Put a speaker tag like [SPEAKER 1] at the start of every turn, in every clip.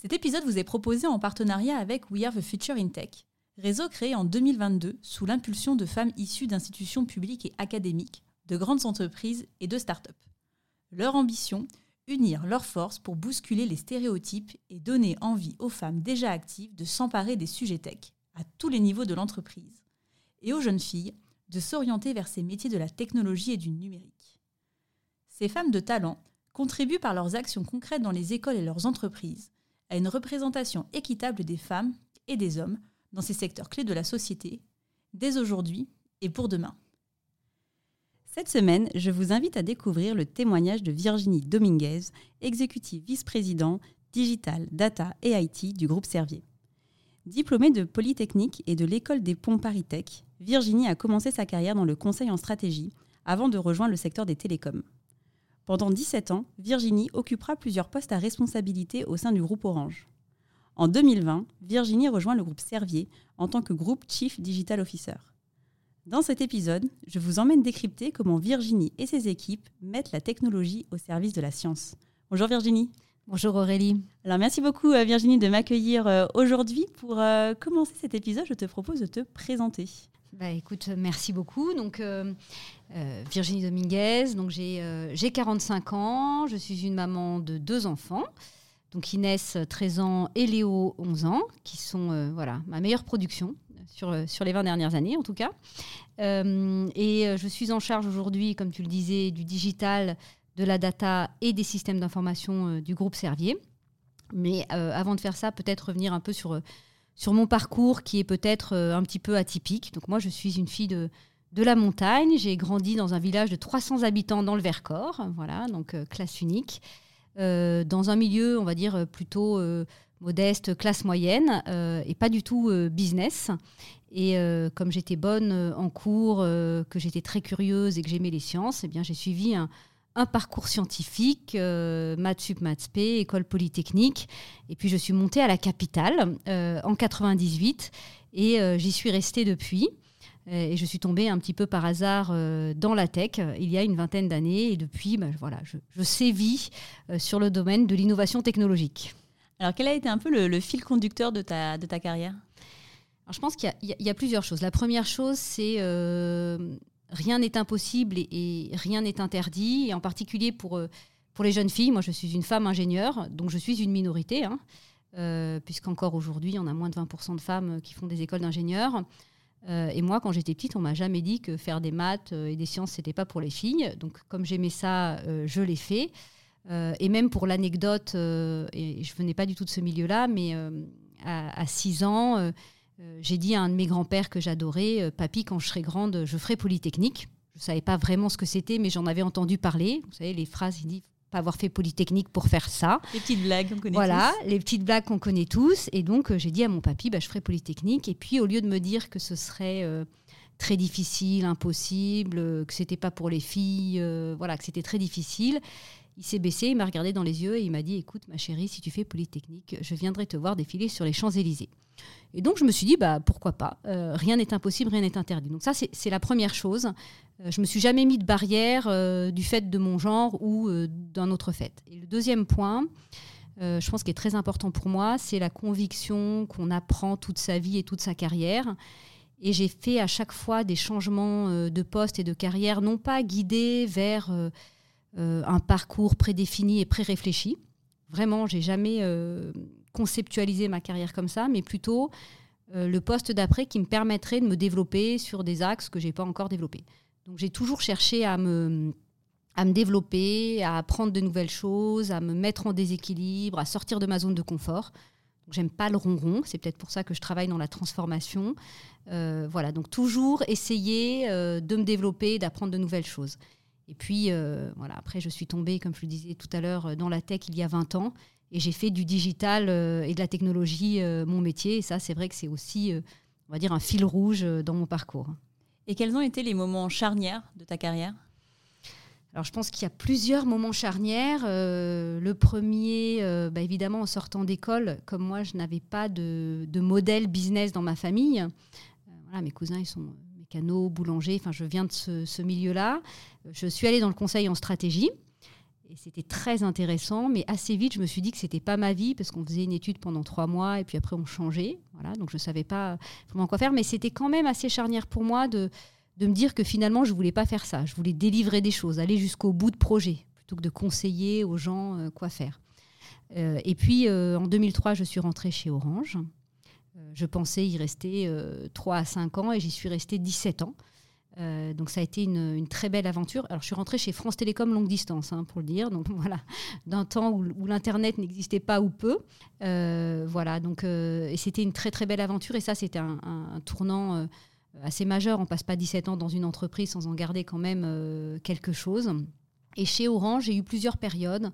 [SPEAKER 1] Cet épisode vous est proposé en partenariat avec We Are the Future in Tech, réseau créé en 2022 sous l'impulsion de femmes issues d'institutions publiques et académiques, de grandes entreprises et de start-up. Leur ambition Unir leurs forces pour bousculer les stéréotypes et donner envie aux femmes déjà actives de s'emparer des sujets tech à tous les niveaux de l'entreprise et aux jeunes filles de s'orienter vers ces métiers de la technologie et du numérique. Ces femmes de talent contribuent par leurs actions concrètes dans les écoles et leurs entreprises à une représentation équitable des femmes et des hommes dans ces secteurs clés de la société, dès aujourd'hui et pour demain. Cette semaine, je vous invite à découvrir le témoignage de Virginie Dominguez, exécutive vice-président Digital, Data et IT du groupe Servier. Diplômée de Polytechnique et de l'école des ponts Paris Virginie a commencé sa carrière dans le conseil en stratégie avant de rejoindre le secteur des télécoms. Pendant 17 ans, Virginie occupera plusieurs postes à responsabilité au sein du groupe Orange. En 2020, Virginie rejoint le groupe Servier en tant que groupe Chief Digital Officer. Dans cet épisode, je vous emmène décrypter comment Virginie et ses équipes mettent la technologie au service de la science. Bonjour Virginie.
[SPEAKER 2] Bonjour Aurélie.
[SPEAKER 1] Alors merci beaucoup euh, Virginie de m'accueillir euh, aujourd'hui. Pour euh, commencer cet épisode, je te propose de te présenter.
[SPEAKER 2] Bah, écoute, merci beaucoup. Donc, euh, euh, Virginie Dominguez, donc j'ai 45 euh, ans, je suis une maman de deux enfants, donc Inès 13 ans et Léo 11 ans, qui sont voilà ma meilleure production sur, sur les 20 dernières années en tout cas. et je suis en charge aujourd'hui, comme tu le disais, du digital, de la data et des systèmes d'information du groupe Servier. Mais avant de faire ça, peut-être revenir un peu sur sur mon parcours qui est peut-être euh, un petit peu atypique. Donc moi, je suis une fille de, de la montagne. J'ai grandi dans un village de 300 habitants dans le Vercors, voilà, donc euh, classe unique, euh, dans un milieu, on va dire, plutôt modeste, classe moyenne, et pas du tout business. Et comme j'étais bonne en cours, que j'étais très curieuse et que j'aimais les sciences, eh bien j'ai suivi un, un parcours scientifique, euh, maths sup, maths p, école polytechnique. Et puis je suis montée à la capitale euh, en 98 et euh, j'y suis restée depuis. Et je suis tombée un petit peu par hasard dans la tech il y a une vingtaine d'années. Et depuis, bah, voilà, je, sévis sur le domaine de l'innovation technologique.
[SPEAKER 1] Alors quel a été un peu le, fil conducteur de ta, de ta carrière?
[SPEAKER 2] Je pense qu'il y, y, a plusieurs choses. La première chose, c'est rien n'est impossible et, rien n'est interdit, et en particulier pour, euh, pour les jeunes filles. Moi, je suis une femme ingénieure, donc je suis une minorité, hein, euh, puisqu'encore aujourd'hui, on a moins de 20% de femmes qui font des écoles d'ingénieurs. Euh, et moi, quand j'étais petite, on m'a jamais dit que faire des maths et des sciences, c'était pas pour les filles. Donc, comme j'aimais ça, je l'ai fait. et même pour l'anecdote, et je venais pas du tout de ce milieu-là, mais à, à, 6 ans, j'ai dit à un de mes grands-pères que j'adorais, euh, Papy, quand je serai grande, je ferai Polytechnique. Je ne savais pas vraiment ce que c'était, mais j'en avais entendu parler. Vous savez, les phrases, il dit pas avoir fait Polytechnique pour faire ça.
[SPEAKER 1] Les petites blagues qu'on connaît
[SPEAKER 2] voilà, les petites blagues qu'on connaît tous. Et donc, euh, j'ai dit à mon papy, bah, je ferai Polytechnique. Et puis, au lieu de me dire que ce serait très difficile, impossible, que c'était pas pour les filles, voilà, que c'était très difficile, il s'est baissé, il m'a regardé dans les yeux et il m'a dit Écoute, ma chérie, si tu fais Polytechnique, je viendrai te voir défiler sur les Champs-Élysées. Et donc, je me suis dit bah, Pourquoi pas euh, Rien n'est impossible, rien n'est interdit. Donc, ça, c'est la première chose. Euh, je me suis jamais mis de barrière euh, du fait de mon genre ou d'un autre fait. Et le deuxième point, je pense qui est très important pour moi, c'est la conviction qu'on apprend toute sa vie et toute sa carrière. Et j'ai fait à chaque fois des changements de poste et de carrière, non pas guidés vers euh, un parcours prédéfini et pré-réfléchi. Vraiment, j'ai jamais euh, conceptualisé ma carrière comme ça, mais plutôt euh, le poste d'après qui me permettrait de me développer sur des axes que j'ai pas encore développés. Donc j'ai toujours cherché à me, à me développer, à apprendre de nouvelles choses, à me mettre en déséquilibre, à sortir de ma zone de confort. J'aime pas le ronron, c'est peut-être pour ça que je travaille dans la transformation. voilà, donc toujours essayer de me développer, d'apprendre de nouvelles choses. Et puis, euh, voilà, après, je suis tombée, comme je le disais tout à l'heure, dans la tech il y a 20 ans. Et j'ai fait du digital et de la technologie mon métier. Et ça, c'est vrai que c'est aussi, on va dire, un fil rouge dans mon parcours.
[SPEAKER 1] Et quels ont été les moments charnières de ta carrière?
[SPEAKER 2] Alors je pense qu'il y a plusieurs moments charnières. Euh, le premier, euh, bah, évidemment, en sortant d'école, comme moi, je n'avais pas de, modèle business dans ma famille. Euh, voilà, mes cousins, ils sont mécanos, boulangers, enfin je viens de ce, milieu-là. Je suis allée dans le conseil en stratégie. Et c'était très intéressant, mais assez vite, je me suis dit que c'était pas ma vie parce qu'on faisait une étude pendant trois mois et puis après on changeait. Voilà, donc je savais pas vraiment quoi faire, mais c'était quand même assez charnière pour moi de, de me dire que finalement, je voulais pas faire ça. Je voulais délivrer des choses, aller jusqu'au bout de projet, plutôt que de conseiller aux gens euh, quoi faire. Euh, et puis, euh, en 2003, je suis rentrée chez Orange. Je pensais y rester 3 à 5 ans et j'y suis restée 17 ans. donc ça a été une, très belle aventure. Alors je suis rentrée chez France Télécom longue distance, hein, pour le dire. Donc voilà, d'un temps où, l'internet n'existait pas ou peu. voilà, donc et c'était une très très belle aventure. Et ça, c'était un, un, tournant assez majeur. On passe pas 17 ans dans une entreprise sans en garder quand même euh, quelque chose. Et chez Orange, j'ai eu plusieurs périodes.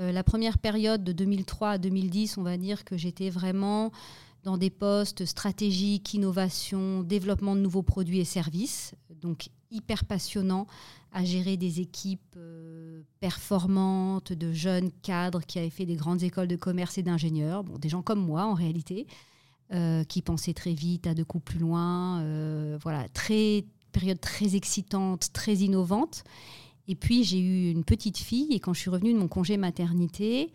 [SPEAKER 2] Euh, la première période de 2003 à 2010, on va dire que j'étais vraiment dans des postes stratégiques, innovation, développement de nouveaux produits et services. Donc hyper passionnant à gérer des équipes euh, performantes, de jeunes cadres qui avaient fait des grandes écoles de commerce et d'ingénieurs, des gens comme moi en réalité, euh, qui pensait très vite à deux coups plus loin. Euh, voilà, très, période très excitante, très innovante. Et puis j'ai eu une petite fille et quand je suis revenue de mon congé maternité,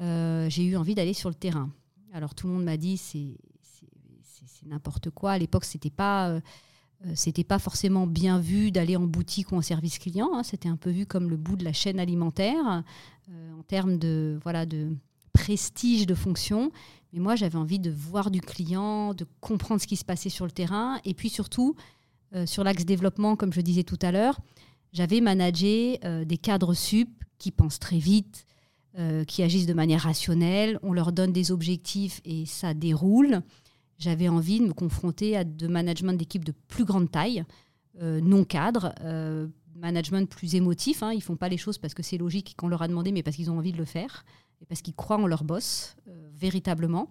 [SPEAKER 2] j'ai eu envie d'aller sur le terrain. Alors tout le monde m'a dit c'est n'importe quoi. À l'époque, c'était pas c'était pas forcément bien vu d'aller en boutique ou en service client. Hein. C'était un peu vu comme le bout de la chaîne alimentaire en termes de voilà de prestige de fonction. Mais moi, j'avais envie de voir du client, de comprendre ce qui se passait sur le terrain. Et puis surtout, euh, sur l'axe développement, comme je disais tout à l'heure, j'avais managé euh, des cadres sup qui pensent très vite, euh, qui agissent de manière rationnelle. On leur donne des objectifs et ça déroule. J'avais envie de me confronter à de management d'équipes de plus grande taille, non cadre, management plus émotif. Hein. Ils font pas les choses parce que c'est logique qu'on leur a demandé, mais parce qu'ils ont envie de le faire parce qu'ils croient en leur boss, euh, véritablement.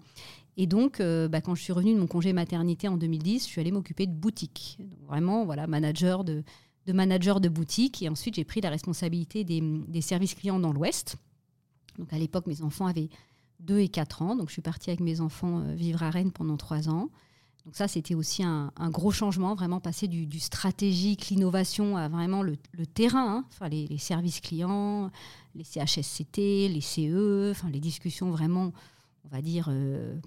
[SPEAKER 2] Et donc, euh, bah, quand je suis revenue de mon congé maternité en 2010, je suis allée m'occuper de boutique. vraiment, voilà, manager de, de manager de boutique. Et ensuite, j'ai pris la responsabilité des services clients dans l'Ouest. Donc, à l'époque, mes enfants avaient 2 et 4 ans. Donc, je suis partie avec mes enfants euh, vivre à Rennes pendant 3 ans. Donc ça, c'était aussi un, gros changement, vraiment passer du, stratégique, l'innovation à vraiment le, terrain, hein. enfin, les, services clients, les CHSCT, les CE, enfin, les discussions vraiment, on va dire, euh,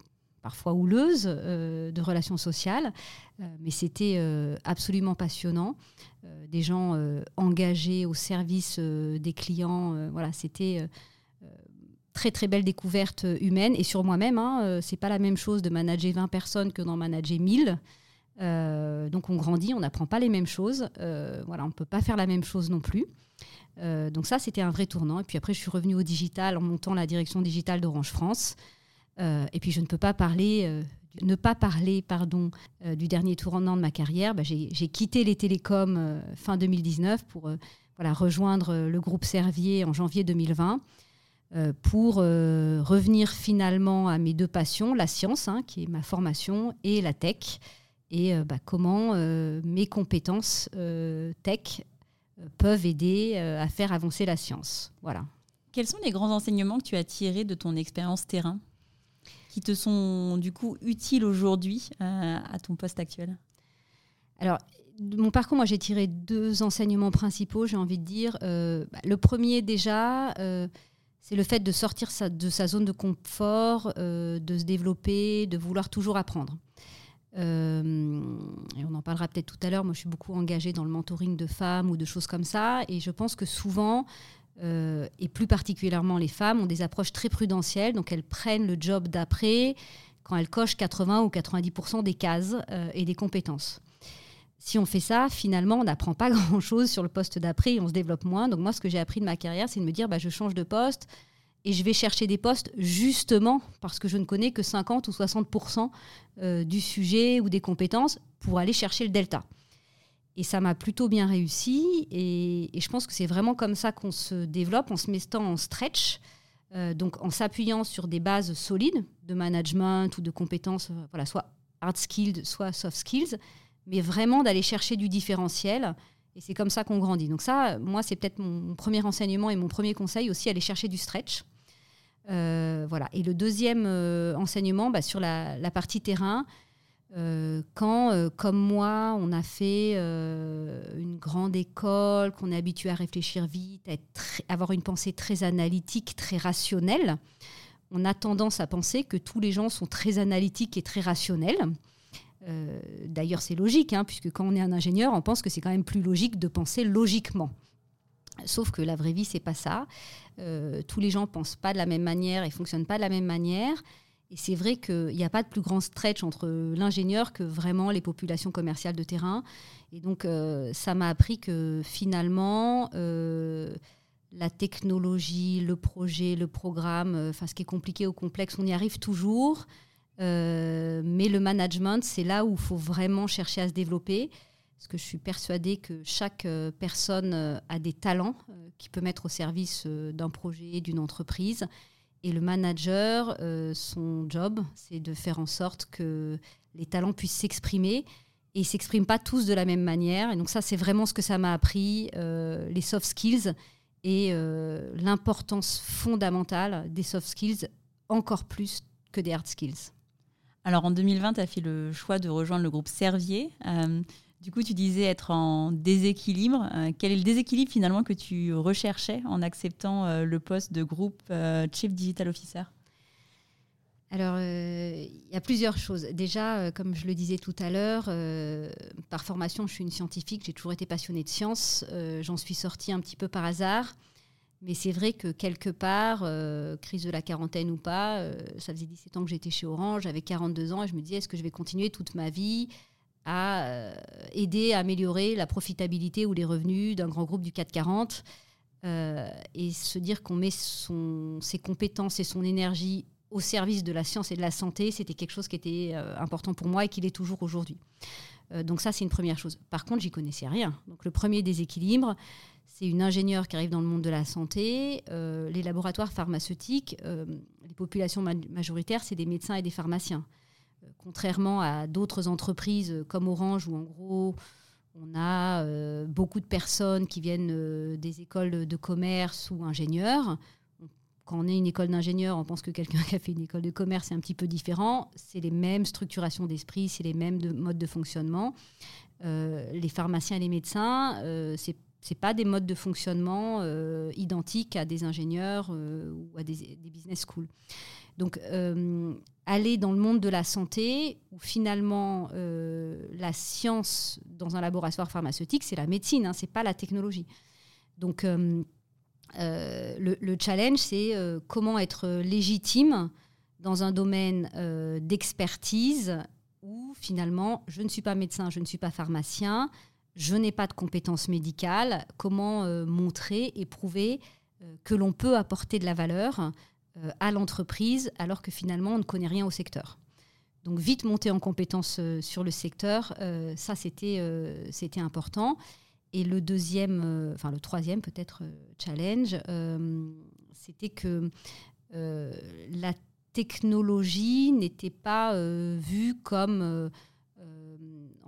[SPEAKER 2] parfois houleuses euh, de relations sociales. Mais c'était absolument passionnant. des gens engagés au service des clients, voilà, c'était très très belle découverte humaine et sur moi-même. Hein, euh, c'est pas la même chose de manager 20 personnes que d'en manager 1000. Euh, donc on grandit, on n'apprend pas les mêmes choses. Euh, voilà, on ne peut pas faire la même chose non plus. donc ça, c'était un vrai tournant. Et puis après, je suis revenue au digital en montant la direction digitale d'Orange France. et puis je ne peux pas parler, ne pas parler, pardon, du dernier tournant de ma carrière. Bah, j'ai quitté les télécoms fin 2019 pour voilà, rejoindre le groupe Servier en janvier 2020. Euh, pour euh, revenir finalement à mes deux passions, la science, hein, qui est ma formation, et la tech, et euh, bah, comment mes compétences tech peuvent aider à faire avancer la science. Voilà.
[SPEAKER 1] Quels sont les grands enseignements que tu as tirés de ton expérience terrain qui te sont du coup utiles aujourd'hui à ton poste actuel?
[SPEAKER 2] Alors, de mon parcours, moi j'ai tiré deux enseignements principaux, j'ai envie de dire. Bah, le premier déjà, c'est le fait de sortir de sa zone de confort, euh, de se développer, de vouloir toujours apprendre. Euh, on en parlera peut-être tout à l'heure. Moi, je suis beaucoup engagée dans le mentoring de femmes ou de choses comme ça. Et je pense que souvent, euh, et plus particulièrement les femmes, ont des approches très prudentielles. Donc, elles prennent le job d'après quand elles cochent 80 ou 90% des cases et des compétences si on fait ça, finalement, on n'apprend pas grand-chose sur le poste d'après on se développe moins. Donc moi, ce que j'ai appris de ma carrière, c'est de me dire, bah, je change de poste et je vais chercher des postes justement parce que je ne connais que 50 ou 60% euh, du sujet ou des compétences pour aller chercher le delta. Et ça m'a plutôt bien réussi et, je pense que c'est vraiment comme ça qu'on se développe, en se mettant en stretch. donc en s'appuyant sur des bases solides de management ou de compétences, voilà, soit hard skilled, soit soft skills, mais vraiment d'aller chercher du différentiel. Et c'est comme ça qu'on grandit. Donc ça, moi, c'est peut-être mon premier enseignement et mon premier conseil aussi, aller chercher du stretch. voilà. Et le deuxième enseignement, bah, sur la, partie terrain, euh, quand, euh, comme moi, on a fait euh, une grande école, qu'on est habitué à réfléchir vite, à avoir une pensée très analytique, très rationnelle, on a tendance à penser que tous les gens sont très analytiques et très rationnels. D'ailleurs, c'est logique, hein, puisque quand on est un ingénieur, on pense que c'est quand même plus logique de penser logiquement. Sauf que la vraie vie, c'est pas ça. tous les gens pensent pas de la même manière et fonctionnent pas de la même manière. Et c'est vrai qu'il n'y a pas de plus grand stretch entre l'ingénieur que vraiment les populations commerciales de terrain. Et donc, euh, ça m'a appris que finalement, euh, la technologie, le projet, le programme, euh, enfin, ce qui est compliqué ou complexe, on y arrive toujours. Mais le management, c'est là où il faut vraiment chercher à se développer. Parce que je suis persuadée que chaque personne a des talents qu'il peut mettre au service d'un projet, d'une entreprise. Et le manager, euh, son job, c'est de faire en sorte que les talents puissent s'exprimer et ne s'expriment pas tous de la même manière. Et donc ça, c'est vraiment ce que ça m'a appris, euh, les soft skills et euh, l'importance fondamentale des soft skills, encore plus que des hard skills.
[SPEAKER 1] Alors en 2020, tu as fait le choix de rejoindre le groupe Servier. Du coup, tu disais être en déséquilibre. Euh, quel est le déséquilibre finalement que tu recherchais en acceptant euh, le poste de groupe euh, Chief Digital Officer?
[SPEAKER 2] Alors, il y a plusieurs choses. Déjà, comme je le disais tout à l'heure, par formation, je suis une scientifique, j'ai toujours été passionnée de science. J'en suis sortie un petit peu par hasard. Mais c'est vrai que quelque part, crise de la quarantaine ou pas, ça faisait 17 ans que j'étais chez Orange, j'avais 42 ans et je me disais, est-ce que je vais continuer toute ma vie à euh, aider à améliorer la profitabilité ou les revenus d'un grand groupe du 440 euh, et se dire qu'on met son, ses compétences et son énergie au service de la science et de la santé, c'était quelque chose qui était euh, important pour moi et qui l'est toujours aujourd'hui. donc ça, c'est une première chose. Par contre, j'y connaissais rien. Donc le premier déséquilibre, c'est une ingénieure qui arrive dans le monde de la santé. les laboratoires pharmaceutiques, les populations majoritaires, c'est des médecins et des pharmaciens contrairement à d'autres entreprises comme Orange, où en gros, on a euh, beaucoup de personnes qui viennent euh, des écoles de commerce ou ingénieurs. Quand on est une école d'ingénieurs, on pense que quelqu'un qui a fait une école de commerce est un petit peu différent. C'est les mêmes structurations d'esprit, c'est les mêmes modes de fonctionnement. Euh, les pharmaciens et les médecins, c'est c'est pas des modes de fonctionnement identiques à des ingénieurs ou à des, business schools. Donc, aller dans le monde de la santé, où finalement euh, la science dans un laboratoire pharmaceutique, c'est la médecine, hein, c'est pas la technologie. Donc euh, euh, le, challenge, c'est comment être légitime dans un domaine d'expertise où finalement je ne suis pas médecin, je ne suis pas pharmacien, je n'ai pas de compétences médicales, comment montrer et prouver que l'on peut apporter de la valeur euh, à l'entreprise alors que finalement on ne connaît rien au secteur. Donc vite monter en compétence euh, sur le secteur, euh, ça c'était c'était important. Et le deuxième, enfin le troisième peut-être challenge, c'était que la technologie n'était pas vue comme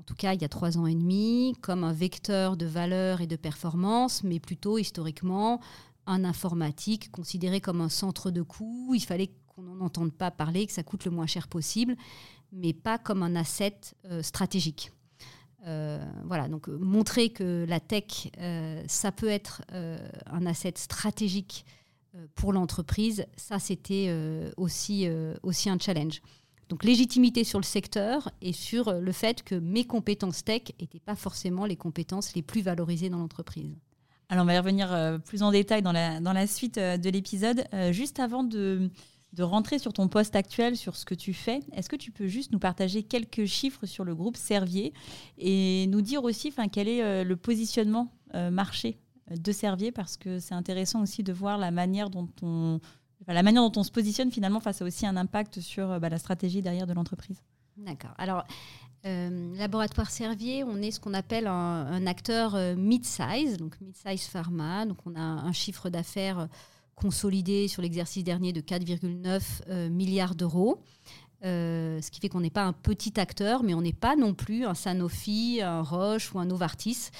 [SPEAKER 2] tout cas il y a trois ans et demi, comme un vecteur de valeur et de performance, mais plutôt historiquement un informatique considéré comme un centre de coût. Il fallait qu'on n'en entende pas parler, que ça coûte le moins cher possible, mais pas comme un asset euh, stratégique. Euh, voilà, donc euh, montrer que la tech, ça peut être un asset stratégique pour l'entreprise, ça c'était aussi un challenge. Donc légitimité sur le secteur et sur le fait que mes compétences tech n'étaient pas forcément les compétences les plus valorisées dans l'entreprise.
[SPEAKER 1] Alors, on va y revenir euh, plus en détail dans la, dans la suite euh, de l'épisode. Euh, juste avant de, de, rentrer sur ton poste actuel, sur ce que tu fais, est-ce que tu peux juste nous partager quelques chiffres sur le groupe Servier et nous dire aussi quel est le positionnement marché de Servier? Parce que c'est intéressant aussi de voir la manière dont on, la manière dont on se positionne finalement face à aussi un impact sur bah, la stratégie derrière de l'entreprise.
[SPEAKER 2] D'accord. Alors, euh, laboratoire Servier, on est ce qu'on appelle un, acteur euh, mid-size, donc mid-size pharma. Donc on a un chiffre d'affaires consolidé sur l'exercice dernier de 4,9 milliards d'euros. ce qui fait qu'on n'est pas un petit acteur, mais on n'est pas non plus un Sanofi, un Roche ou un Novartis,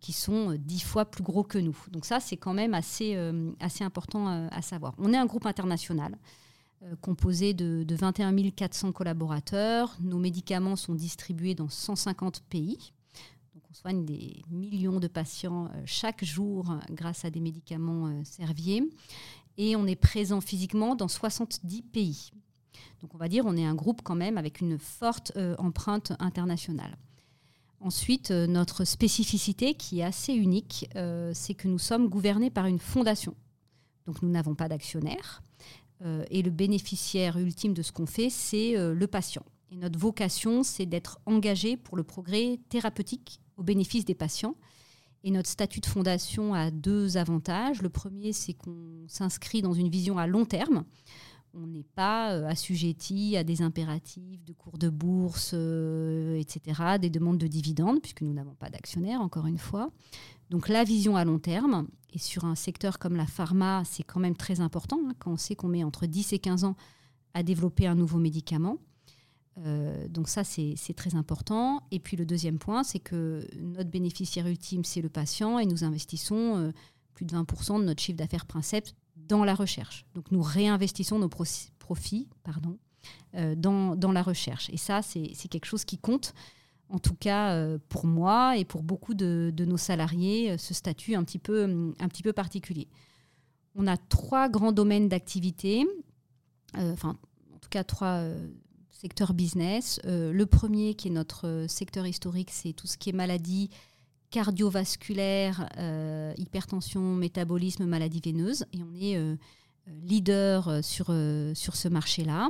[SPEAKER 2] qui sont dix fois plus gros que nous. Donc ça, c'est quand même assez, assez important à savoir. On est un groupe international. Euh, composé de, 21 400 collaborateurs. Nos médicaments sont distribués dans 150 pays. Donc on soigne des millions de patients euh, chaque jour euh, grâce à des médicaments Servier. Et on est présent physiquement dans 70 pays. Donc on va dire on est un groupe quand même avec une forte empreinte internationale. Ensuite, notre spécificité qui est assez unique, c'est que nous sommes gouvernés par une fondation. Donc nous n'avons pas d'actionnaires. Euh, et le bénéficiaire ultime de ce qu'on fait, c'est euh, le patient. Et notre vocation, c'est d'être engagé pour le progrès thérapeutique au bénéfice des patients. Et notre statut de fondation a deux avantages. Le premier, c'est qu'on s'inscrit dans une vision à long terme. On n'est pas euh, assujetti à des impératifs de cours de bourse, etc., des demandes de dividendes, puisque nous n'avons pas d'actionnaires, encore une fois. Donc la vision à long terme, et sur un secteur comme la pharma, c'est quand même très important, hein, quand on sait qu'on met entre 10 et 15 ans à développer un nouveau médicament. Euh, donc ça, c'est très important. Et puis le deuxième point, c'est que notre bénéficiaire ultime, c'est le patient, et nous investissons euh, plus de 20% de notre chiffre d'affaires dans la recherche. Donc nous réinvestissons nos profits pardon, euh, dans, dans, la recherche. Et ça, c'est quelque chose qui compte en tout cas euh, pour moi et pour beaucoup de, nos salariés, euh, ce statut un petit, peu, un petit peu particulier. On a trois grands domaines d'activité, en tout cas trois secteurs business. le premier qui est notre secteur historique, c'est tout ce qui est maladie cardiovasculaire, hypertension, métabolisme, maladie veineuse. Et on est leader sur, sur ce marché-là.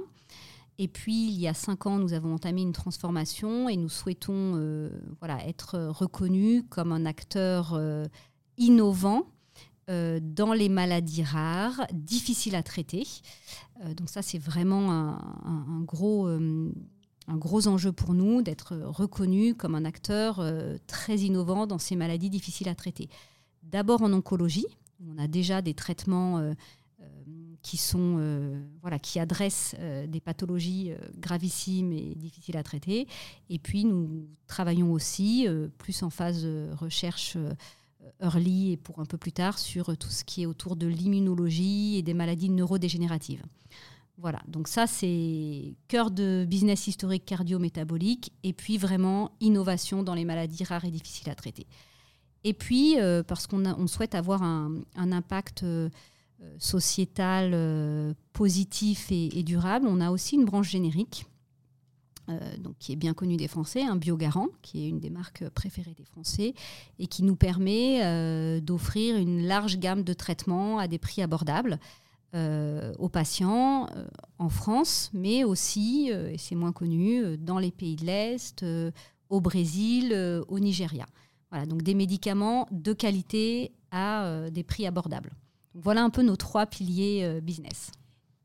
[SPEAKER 2] Et puis, il y a cinq ans, nous avons entamé une transformation et nous souhaitons euh, voilà, être reconnus comme un acteur euh, innovant euh, dans les maladies rares, difficiles à traiter. donc ça, c'est vraiment un, gros, un gros enjeu pour nous d'être reconnus comme un acteur très innovant dans ces maladies difficiles à traiter. D'abord en oncologie, on a déjà des traitements qui, sont, euh, voilà, qui adressent euh, des pathologies euh, gravissimes et difficiles à traiter. Et puis, nous travaillons aussi, plus en phase recherche early et pour un peu plus tard, sur tout ce qui est autour de l'immunologie et des maladies neurodégénératives. Voilà, donc ça c'est cœur de business historique cardio-métabolique et puis vraiment innovation dans les maladies rares et difficiles à traiter. Et puis, parce qu'on on souhaite avoir un, impact euh, sociétal euh, positif et, durable, on a aussi une branche générique. Euh, qui est bien connue des Français, un Biogarant, qui est une des marques préférées des Français, et qui nous permet d'offrir une large gamme de traitements à des prix abordables aux patients en France, mais aussi, et c'est moins connu, dans les pays de l'Est, au Brésil, au Nigeria. Voilà, donc des médicaments de qualité à des prix abordables voilà un peu nos trois piliers euh, business.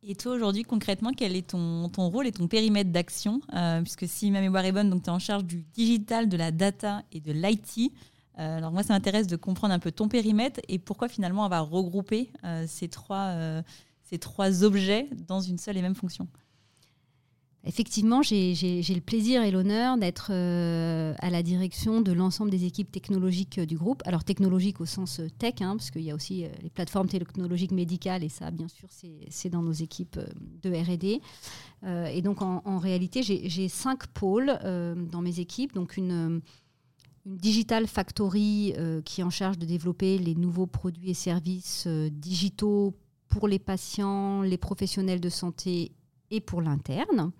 [SPEAKER 1] Et toi, aujourd'hui, concrètement, quel est ton, ton, rôle et ton périmètre d'action euh, Puisque si ma mémoire est bonne, tu es en charge du digital, de la data et de l'IT. Euh, alors moi, ça m'intéresse de comprendre un peu ton périmètre et pourquoi finalement on va regrouper ces, trois, ces trois objets dans une seule et même fonction.
[SPEAKER 2] Effectivement, j'ai le plaisir et l'honneur d'être euh, à la direction de l'ensemble des équipes technologiques euh, du groupe. Alors technologiques au sens euh, tech, hein, parce qu'il y a aussi les plateformes technologiques médicales, et ça, bien sûr, c'est dans nos équipes de RD. et donc, en, réalité, j'ai cinq pôles dans mes équipes. Donc, une, une Digital Factory qui est en charge de développer les nouveaux produits et services digitaux pour les patients, les professionnels de santé et pour l'interne.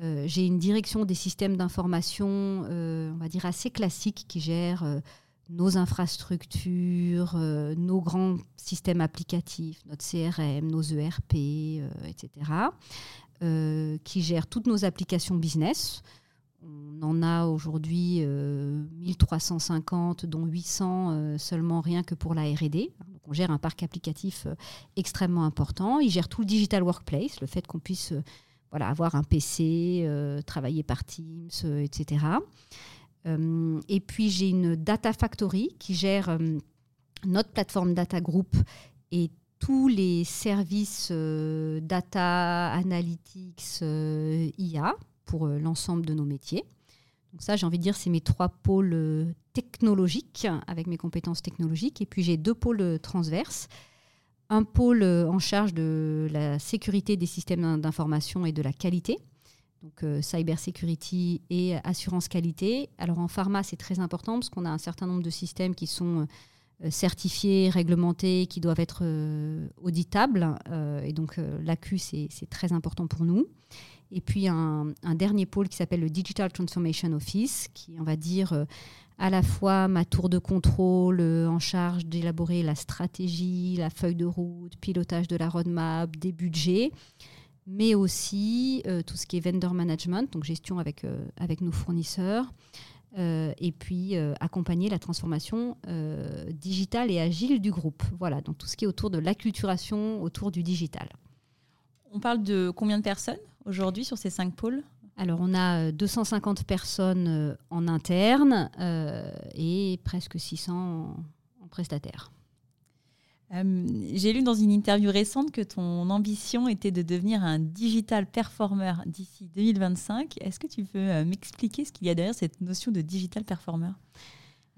[SPEAKER 2] Euh, j'ai une direction des systèmes d'information, euh, on va dire assez classique, qui gère euh, nos infrastructures, nos grands systèmes applicatifs, notre CRM, nos ERP, etc., qui gère toutes nos applications business. On en a aujourd'hui 1350, dont 800 seulement rien que pour la RD. On gère un parc applicatif extrêmement important. Il gère tout le digital workplace, le fait qu'on puisse avoir un PC, euh, travailler par Teams, euh, etc. Euh, et puis j'ai une Data Factory qui gère notre plateforme Data Group et tous les services data, analytics, IA pour l'ensemble de nos métiers. Donc ça, j'ai envie de dire, c'est mes trois pôles technologiques avec mes compétences technologiques. Et puis j'ai deux pôles transverses un pôle en charge de la sécurité des systèmes d'information et de la qualité, donc euh, cyber security et assurance qualité. Alors en pharma, c'est très important parce qu'on a un certain nombre de systèmes qui sont euh, certifiés, réglementés, qui doivent être euh, auditables. et donc l'ACU, c'est très important pour nous. Et puis un, dernier pôle qui s'appelle le Digital Transformation Office, qui, on va dire, à la fois ma tour de contrôle euh, en charge d'élaborer la stratégie, la feuille de route, pilotage de la roadmap, des budgets, mais aussi euh, tout ce qui est vendor management, donc gestion avec, euh, avec nos fournisseurs, et puis accompagner la transformation digitale et agile du groupe. Voilà, donc tout ce qui est autour de l'acculturation autour du digital.
[SPEAKER 1] On parle de combien de personnes? Aujourd'hui sur ces cinq pôles
[SPEAKER 2] alors, on a 250 euh, personnes euh, en interne euh, et presque 600 en, prestataire.
[SPEAKER 1] J'ai lu dans une interview récente que ton ambition était de devenir un digital performer d'ici 2025. Est-ce que tu peux m'expliquer ce qu'il y a derrière cette notion de digital performer?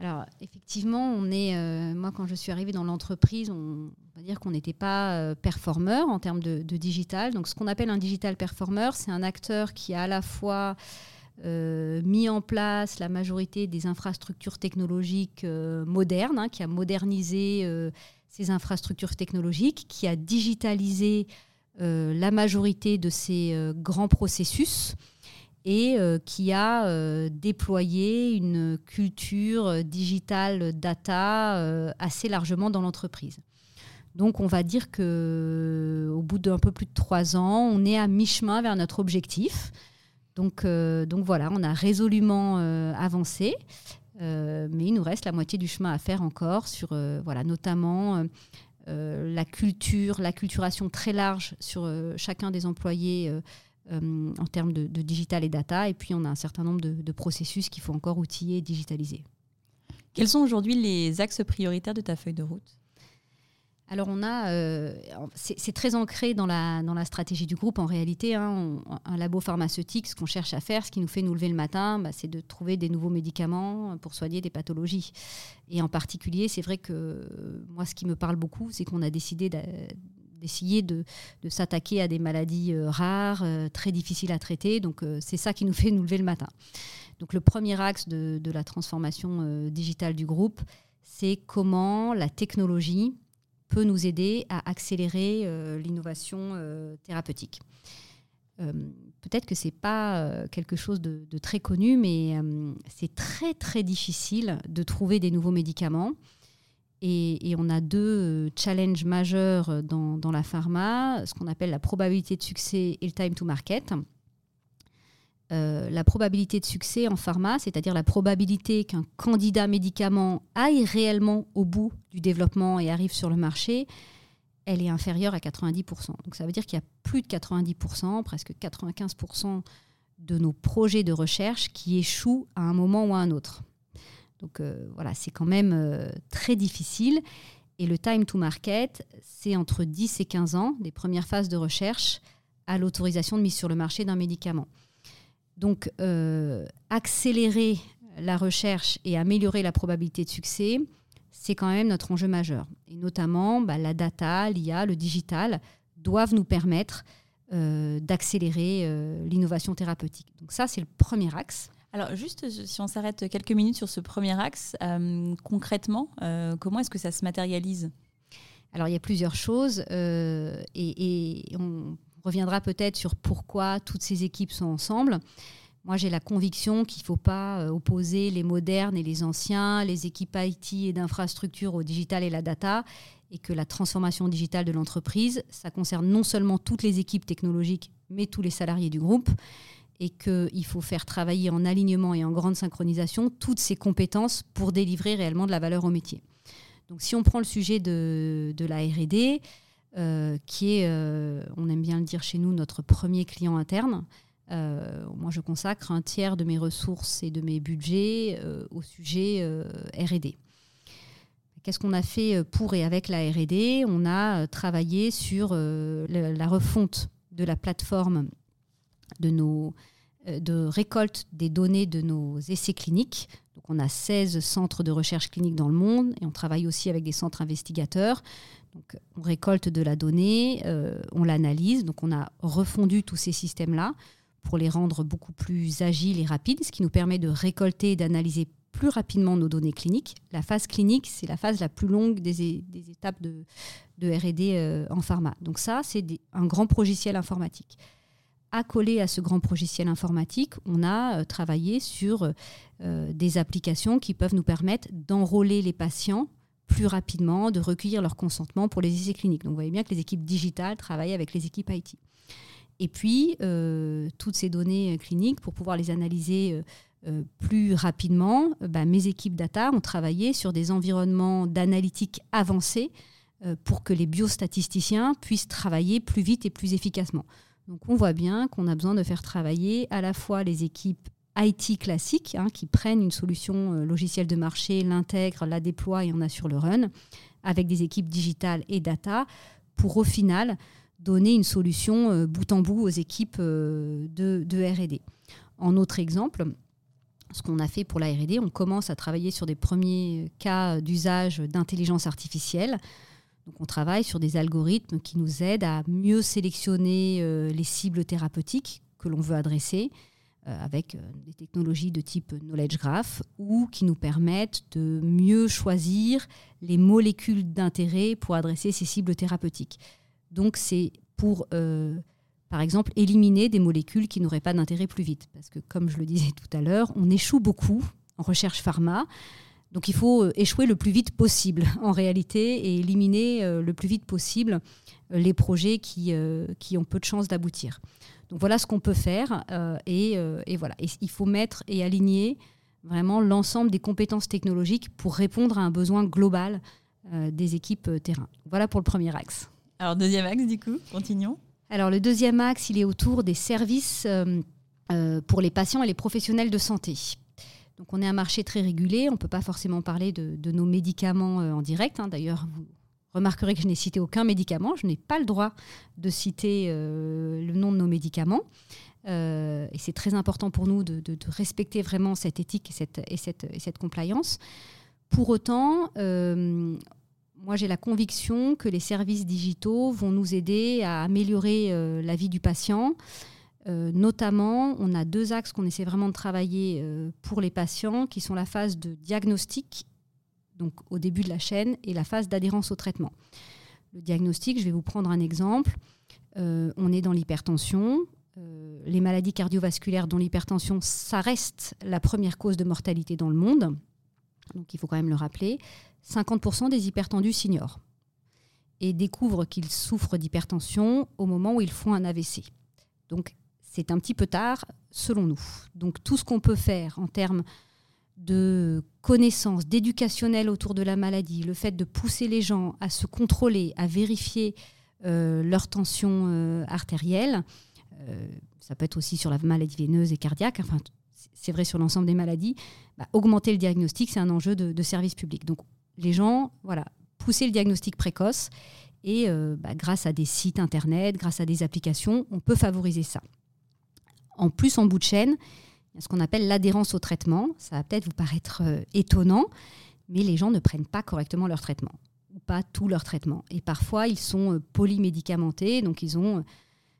[SPEAKER 2] Alors, effectivement, on est, euh, moi, quand je suis arrivée dans l'entreprise, on, va dire qu'on n'était pas euh, performeur en termes de, digital. Donc, ce qu'on appelle un digital performer, c'est un acteur qui a à la fois euh, mis en place la majorité des infrastructures technologiques modernes, hein, qui a modernisé ces infrastructures technologiques, qui a digitalisé la majorité de ces grands processus et euh, qui a euh, déployé une culture digitale data euh, assez largement dans l'entreprise. Donc on va dire que au bout d'un peu plus de trois ans, on est à mi-chemin vers notre objectif. Donc, donc voilà, on a résolument avancé, mais il nous reste la moitié du chemin à faire encore sur voilà, notamment la culture, la culturation très large sur chacun des employés en termes de, digital et data. Et puis, on a un certain nombre de, processus qu'il faut encore outiller et digitaliser.
[SPEAKER 1] Quels sont aujourd'hui les axes prioritaires de ta feuille de route?
[SPEAKER 2] Alors on a, euh, c'est très ancré dans la, dans la stratégie du groupe en réalité. Hein. un labo pharmaceutique, ce qu'on cherche à faire, ce qui nous fait nous lever le matin, bah, c'est de trouver des nouveaux médicaments pour soigner des pathologies. Et en particulier, c'est vrai que moi, ce qui me parle beaucoup, c'est qu'on a décidé d'essayer de, s'attaquer à des maladies euh, rares, euh, très difficiles à traiter. Donc euh, c'est ça qui nous fait nous lever le matin. Donc le premier axe de, la transformation digitale du groupe, c'est comment la technologie peut nous aider à accélérer l'innovation thérapeutique. Peut-être que ce n'est pas quelque chose de, de, très connu, mais c'est très très difficile de trouver des nouveaux médicaments. Et, on a deux euh, challenges majeurs dans, dans la pharma, ce qu'on appelle la probabilité de succès et le time to market. Euh, la probabilité de succès en pharma, c'est-à-dire la probabilité qu'un candidat médicament aille réellement au bout du développement et arrive sur le marché, elle est inférieure à 90%. Donc ça veut dire qu'il y a plus de 90%, presque 95% de nos projets de recherche qui échouent à un moment ou à un autre. Donc euh, voilà, c'est quand même euh, très difficile. Et le time to market, c'est entre 10 et 15 ans des premières phases de recherche à l'autorisation de mise sur le marché d'un médicament. Donc euh, accélérer la recherche et améliorer la probabilité de succès, c'est quand même notre enjeu majeur. Et notamment, bah, la data, l'IA, le digital doivent nous permettre d'accélérer l'innovation thérapeutique. Donc ça, c'est le premier axe.
[SPEAKER 1] Alors juste, si on s'arrête quelques minutes sur ce premier axe, euh, concrètement, euh, comment est-ce que ça se matérialise?
[SPEAKER 2] Alors il y a plusieurs choses euh, et, on reviendra peut-être sur pourquoi toutes ces équipes sont ensemble. Moi, j'ai la conviction qu'il ne faut pas opposer les modernes et les anciens, les équipes IT et d'infrastructure au digital et la data, et que la transformation digitale de l'entreprise, ça concerne non seulement toutes les équipes technologiques, mais tous les salariés du groupe et qu'il faut faire travailler en alignement et en grande synchronisation toutes ces compétences pour délivrer réellement de la valeur au métier. Donc si on prend le sujet de, la RD, euh, qui est, euh, on aime bien le dire chez nous, notre premier client interne, euh, moi je consacre un tiers de mes ressources et de mes budgets au sujet RD. qu'est-ce qu'on a fait pour et avec la R&D On a travaillé sur la refonte de la plateforme de nos de récolte des données de nos essais cliniques. Donc on a 16 centres de recherche clinique dans le monde et on travaille aussi avec des centres investigateurs. Donc on récolte de la donnée, on l'analyse. Donc on a refondu tous ces systèmes-là pour les rendre beaucoup plus agiles et rapides, ce qui nous permet de récolter et d'analyser plus rapidement nos données cliniques. La phase clinique, c'est la phase la plus longue des, étapes de, RD euh, en pharma. Donc ça, c'est un grand logiciel informatique. Accolé à ce grand logiciel informatique, on a euh, travaillé sur euh, des applications qui peuvent nous permettre d'enrôler les patients plus rapidement, de recueillir leur consentement pour les essais cliniques. Donc vous voyez bien que les équipes digitales travaillent avec les équipes IT. Et puis, euh, toutes ces données euh, cliniques, pour pouvoir les analyser euh, plus rapidement, bah, mes équipes data ont travaillé sur des environnements d'analytique avancés pour que les biostatisticiens puissent travailler plus vite et plus efficacement. Donc on voit bien qu'on a besoin de faire travailler à la fois les équipes IT classiques, hein, qui prennent une solution logicielle de marché, l'intègrent, la déploient et en assurent le run, avec des équipes digitales et data, pour au final donner une solution euh, bout en bout aux équipes euh, de, RD. En autre exemple, ce qu'on a fait pour la RD, on commence à travailler sur des premiers cas d'usage d'intelligence artificielle. Donc on travaille sur des algorithmes qui nous aident à mieux sélectionner euh, les cibles thérapeutiques que l'on veut adresser avec des technologies de type knowledge graph ou qui nous permettent de mieux choisir les molécules d'intérêt pour adresser ces cibles thérapeutiques. Donc c'est pour, euh, par exemple, éliminer des molécules qui n'auraient pas d'intérêt plus vite. Parce que, comme je le disais tout à l'heure, on échoue beaucoup en recherche pharma. Donc il faut euh, échouer le plus vite possible en réalité et éliminer euh, le plus vite possible les projets qui, qui ont peu de chances d'aboutir. Donc voilà ce qu'on peut faire et, et, voilà. Et il faut mettre et aligner vraiment l'ensemble des compétences technologiques pour répondre à un besoin global des équipes terrain. Voilà pour le premier axe.
[SPEAKER 1] Alors, deuxième axe, du coup, continuons.
[SPEAKER 2] Alors, le deuxième axe, il est autour des services euh, euh, pour les patients et les professionnels de santé. Donc, on est un marché très régulé. On ne peut pas forcément parler de, nos médicaments euh, en direct. Hein. D'ailleurs, vous remarquerez que je n'ai cité aucun médicament. Je n'ai pas le droit de citer le nom de nos médicaments. et c'est très important pour nous de, respecter vraiment cette éthique et cette, et cette, et cette compliance. Pour autant, moi, j'ai la conviction que les services digitaux vont nous aider à améliorer euh, la vie du patient. Euh, notamment, on a deux axes qu'on essaie vraiment de travailler euh, pour les patients, qui sont la phase de diagnostic, donc au début de la chaîne, et la phase d'adhérence au traitement. Le diagnostic, je vais vous prendre un exemple. on est dans l'hypertension. les maladies cardiovasculaires, dont l'hypertension, ça reste la première cause de mortalité dans le monde. Donc il faut quand même le rappeler. 50% des hypertendus s'ignorent et découvrent qu'ils souffrent d'hypertension au moment où ils font un AVC. C'est un petit peu tard selon nous. Donc tout ce qu'on peut faire en termes de connaissances, d'éducationnel autour de la maladie, le fait de pousser les gens à se contrôler, à vérifier euh, leur tension euh, artérielle, euh, ça peut être aussi sur la maladie veineuse et cardiaque, enfin c'est vrai sur l'ensemble des maladies, bah, augmenter le diagnostic, c'est un enjeu de, service public. Donc les gens, voilà, pousser le diagnostic précoce. Et bah, grâce à des sites internet, grâce à des applications, on peut favoriser ça. En plus, en bout de chaîne, il y a ce qu'on appelle l'adhérence au traitement. Ça va peut-être vous paraître euh, étonnant, mais les gens ne prennent pas correctement leur traitement, ou pas tout leur traitement. Et parfois, ils sont euh, polymédicamentés, donc ils ont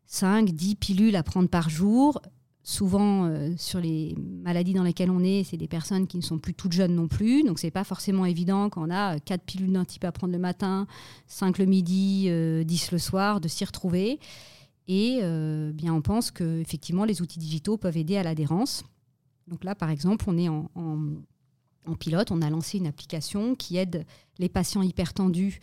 [SPEAKER 2] 5, 10 pilules à prendre par jour souvent euh, sur les maladies dans lesquelles on est, c'est des personnes qui ne sont plus toutes jeunes non plus. Donc c'est pas forcément évident quand on a quatre pilules d'un type à prendre le matin, 5 le midi, 10 euh, le soir, de s'y retrouver. Et euh, bien on pense que effectivement les outils digitaux peuvent aider à l'adhérence. Donc là par exemple, on est en, pilote, on a lancé une application qui aide les patients hypertendus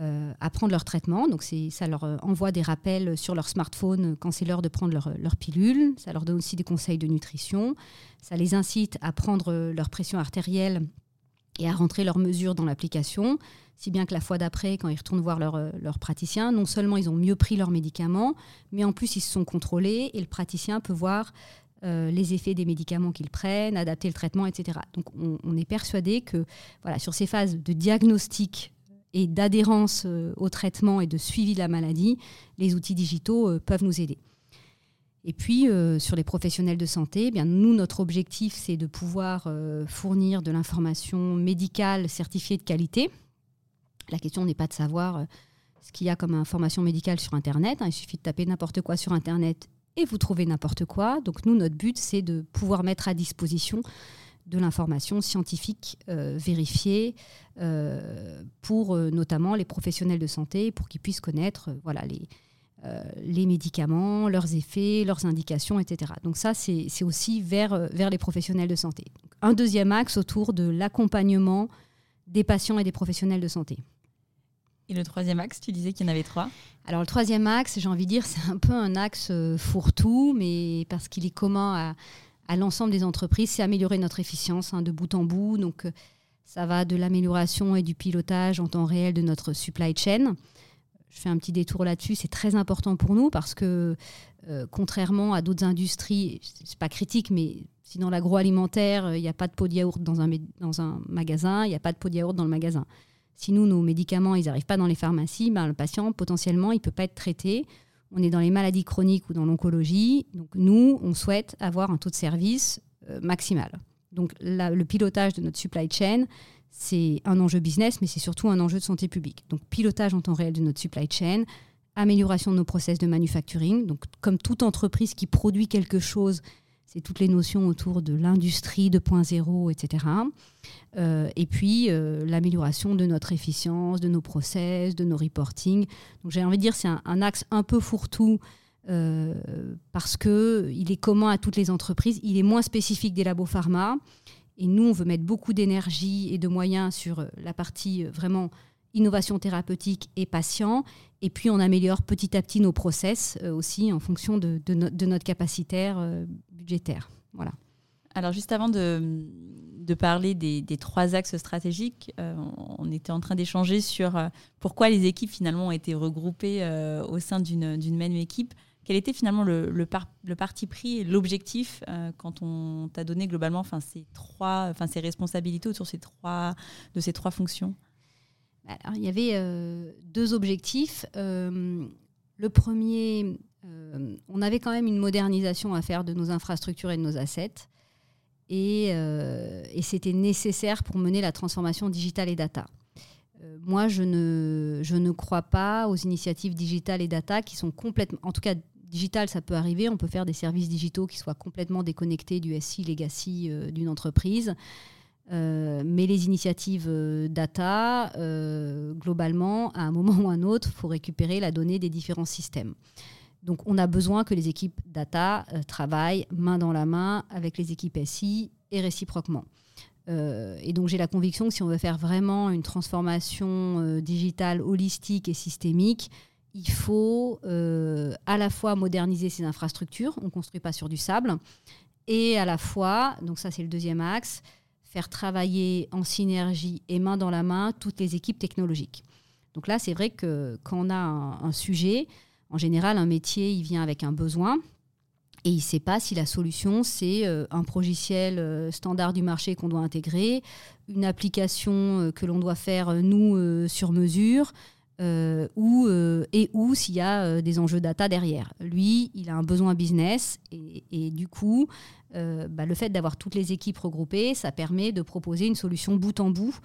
[SPEAKER 2] euh, à prendre leur traitement. Donc ça leur euh, envoie des rappels sur leur smartphone quand c'est l'heure de prendre leur, pilule. Ça leur donne aussi des conseils de nutrition. Ça les incite à prendre leur pression artérielle et à rentrer leurs mesures dans l'application. Si bien que la fois d'après, quand ils retournent voir leur, euh, leur, praticien, non seulement ils ont mieux pris leurs médicaments, mais en plus ils se sont contrôlés et le praticien peut voir les effets des médicaments qu'ils prennent, adapter le traitement, etc. Donc on, est persuadé que voilà, sur ces phases de diagnostic et d'adhérence au traitement et de suivi de la maladie, les outils digitaux peuvent nous aider. Et puis, sur les professionnels de santé, eh bien, nous, notre objectif, c'est de pouvoir fournir de l'information médicale certifiée de qualité. La question n'est pas de savoir ce qu'il y a comme information médicale sur Internet. Hein. il suffit de taper n'importe quoi sur Internet et vous trouvez n'importe quoi. Donc nous, notre but, c'est de pouvoir mettre à disposition de l'information scientifique euh, vérifiée euh, pour euh, notamment les professionnels de santé, pour qu'ils puissent connaître voilà, les, médicaments, leurs effets, leurs indications, etc. Donc ça, c'est aussi vers les professionnels de santé. Un deuxième axe autour de l'accompagnement des patients et des professionnels de santé.
[SPEAKER 1] Et le troisième axe, tu disais qu'il y en avait trois
[SPEAKER 2] Alors le troisième axe, j'ai envie de dire, c'est un peu un axe euh, fourre-tout, mais parce qu'il est commun à, l'ensemble des entreprises, c'est améliorer notre efficience hein, de bout en bout. Donc euh, ça va de l'amélioration et du pilotage en temps réel de notre supply chain. Je fais un petit détour là-dessus, c'est très important pour nous parce que euh, contrairement à d'autres industries, c'est pas critique, mais si dans l'agroalimentaire, il n'y a pas de pot de yaourt dans un, dans un magasin, il n'y a pas de pot de yaourt dans le magasin. Si nous, nos médicaments, ils n'arrivent pas dans les pharmacies, ben, le patient, potentiellement, il ne peut pas être traité. On est dans les maladies chroniques ou dans l'oncologie. Donc, nous, on souhaite avoir un taux de service euh, maximal. Donc, le pilotage de notre supply chain, c'est un enjeu business, mais c'est surtout un enjeu de santé publique. Donc, pilotage en temps réel de notre supply chain, amélioration de nos process de manufacturing. Donc, comme toute entreprise qui produit quelque chose, c'est toutes les notions autour de l'industrie 2.0, etc. Euh, et puis euh, l'amélioration de notre efficience, de nos process, de nos reporting. Donc j'ai envie de dire c'est un, axe un peu fourre-tout euh, parce que il est commun à toutes les entreprises. Il est moins spécifique des labos pharma. Et nous, on veut mettre beaucoup d'énergie et de moyens sur la partie vraiment innovation thérapeutique et patient. Et puis, on améliore petit à petit nos process euh, aussi en fonction de, notre capacitaire euh, budgétaire. Voilà.
[SPEAKER 1] Alors, juste avant de, parler des, trois axes stratégiques, euh, on était en train d'échanger sur pourquoi les équipes finalement ont été regroupées au sein d'une même équipe. Quel était finalement le, parti pris et l'objectif quand on t'a donné globalement ces, trois, ces responsabilités autour de ces trois fonctions?
[SPEAKER 2] Il y avait euh, deux objectifs. Euh, le premier, euh, on avait quand même une modernisation à faire de nos infrastructures et de nos assets. Et, c'était nécessaire pour mener la transformation digitale et data. moi, je ne, je ne crois pas aux initiatives digitales et data qui sont complètement... En tout cas, digital, ça peut arriver. On peut faire des services digitaux qui soient complètement déconnectés du SI legacy d'une entreprise. Euh, mais les initiatives euh, data, euh, globalement, à un moment ou à un autre, il faut récupérer la donnée des différents systèmes. Donc on a besoin que les équipes data travaillent main dans la main avec les équipes SI et réciproquement. et donc j'ai la conviction que si on veut faire vraiment une transformation digitale holistique et systémique, il faut à la fois moderniser ces infrastructures, on ne construit pas sur du sable, et à la fois, donc ça c'est le deuxième axe, faire travailler en synergie et main dans la main toutes les équipes technologiques. Donc là, c'est vrai que quand on a un, sujet, en général, un métier, il vient avec un besoin et il ne sait pas si la solution, c'est euh, un logiciel euh, standard du marché qu'on doit intégrer, une application euh, que l'on doit faire, nous, sur mesure, ou, et ou s'il y a des enjeux data derrière. Lui, il a un besoin business et, du coup, euh, bah, le fait d'avoir toutes les équipes regroupées, ça permet de proposer une solution bout en bout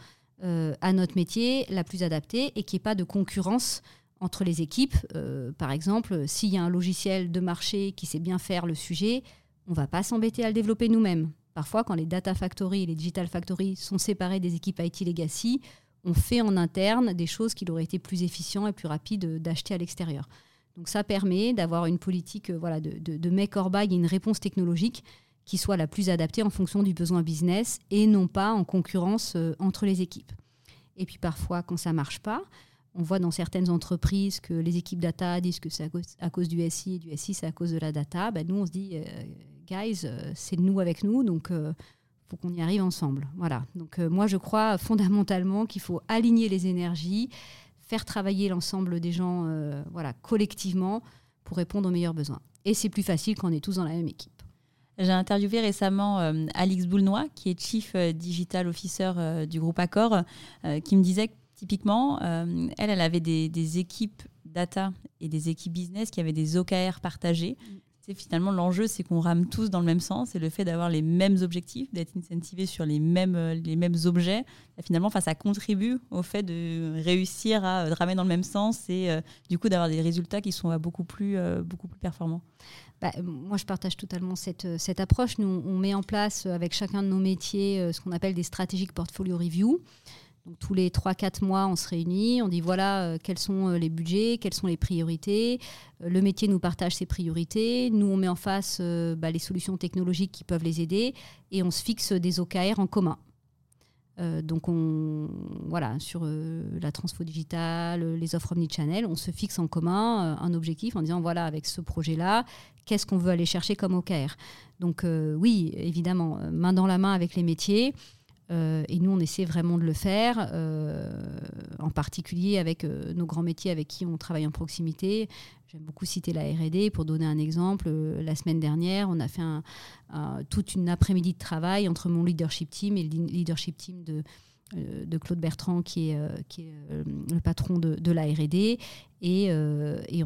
[SPEAKER 2] euh, à notre métier la plus adaptée et qu'il n'y ait pas de concurrence entre les équipes. Euh, par exemple, s'il y a un logiciel de marché qui sait bien faire le sujet, on ne va pas s'embêter à le développer nous-mêmes. Parfois, quand les data factory et les digital factory sont séparés des équipes IT legacy, on fait en interne des choses qu'il aurait été plus efficient et plus rapide d'acheter à l'extérieur. Donc ça permet d'avoir une politique voilà, de, make or buy et une réponse technologique qui soit la plus adaptée en fonction du besoin business et non pas en concurrence euh, entre les équipes. Et puis parfois, quand ça ne marche pas, on voit dans certaines entreprises que les équipes data disent que c'est à, cause du SI et du SI, c'est à cause de la data. Ben, nous, on se dit, euh, guys, euh, c'est nous avec nous, donc faut qu'on y arrive ensemble. Voilà. Donc moi, je crois fondamentalement qu'il faut aligner les énergies, faire travailler l'ensemble des gens voilà, collectivement pour répondre aux meilleurs besoins. Et c'est plus facile quand on est tous dans la même équipe.
[SPEAKER 1] J'ai interviewé récemment Alix Boulnois, qui est Chief Digital Officer du groupe Accor, qui me disait que typiquement, elle, elle avait des, des, équipes data et des équipes business qui avaient des OKR partagés. Mm finalement, l'enjeu, c'est qu'on rame tous dans le même sens et le fait d'avoir les mêmes objectifs, d'être incentivé sur les mêmes, euh, les mêmes objets, bah, finalement, ça contribue au fait de réussir à ramer dans le même sens et euh, du coup d'avoir des résultats qui sont beaucoup, plus, euh, beaucoup plus performants.
[SPEAKER 2] Bah, moi, je partage totalement cette, cette approche. Nous, on met en place avec chacun de nos métiers ce qu'on appelle des stratégiques portfolio review tous les 3-4 mois, on se réunit, on dit voilà euh, quels sont euh, les budgets, quelles sont les priorités. Euh, le métier nous partage ses priorités. Nous, on met en face bah, les solutions technologiques qui peuvent les aider et on se fixe des OKR en commun. donc, on, voilà, sur la transfo digitale, les offres omnichannel, on se fixe en commun un objectif en disant voilà, avec ce projet-là, qu'est-ce qu'on veut aller chercher comme OKR Donc, oui, évidemment, main dans la main avec les métiers. Euh, et nous, on essaie vraiment de le faire, euh, en particulier avec euh, nos grands métiers avec qui on travaille en proximité. J'aime beaucoup citer la RD. Pour donner un exemple, la semaine dernière, on a fait toute une après-midi de travail entre mon leadership team et le leadership team de, de Claude Bertrand, qui est, euh, euh, le patron de, de la RD. Et,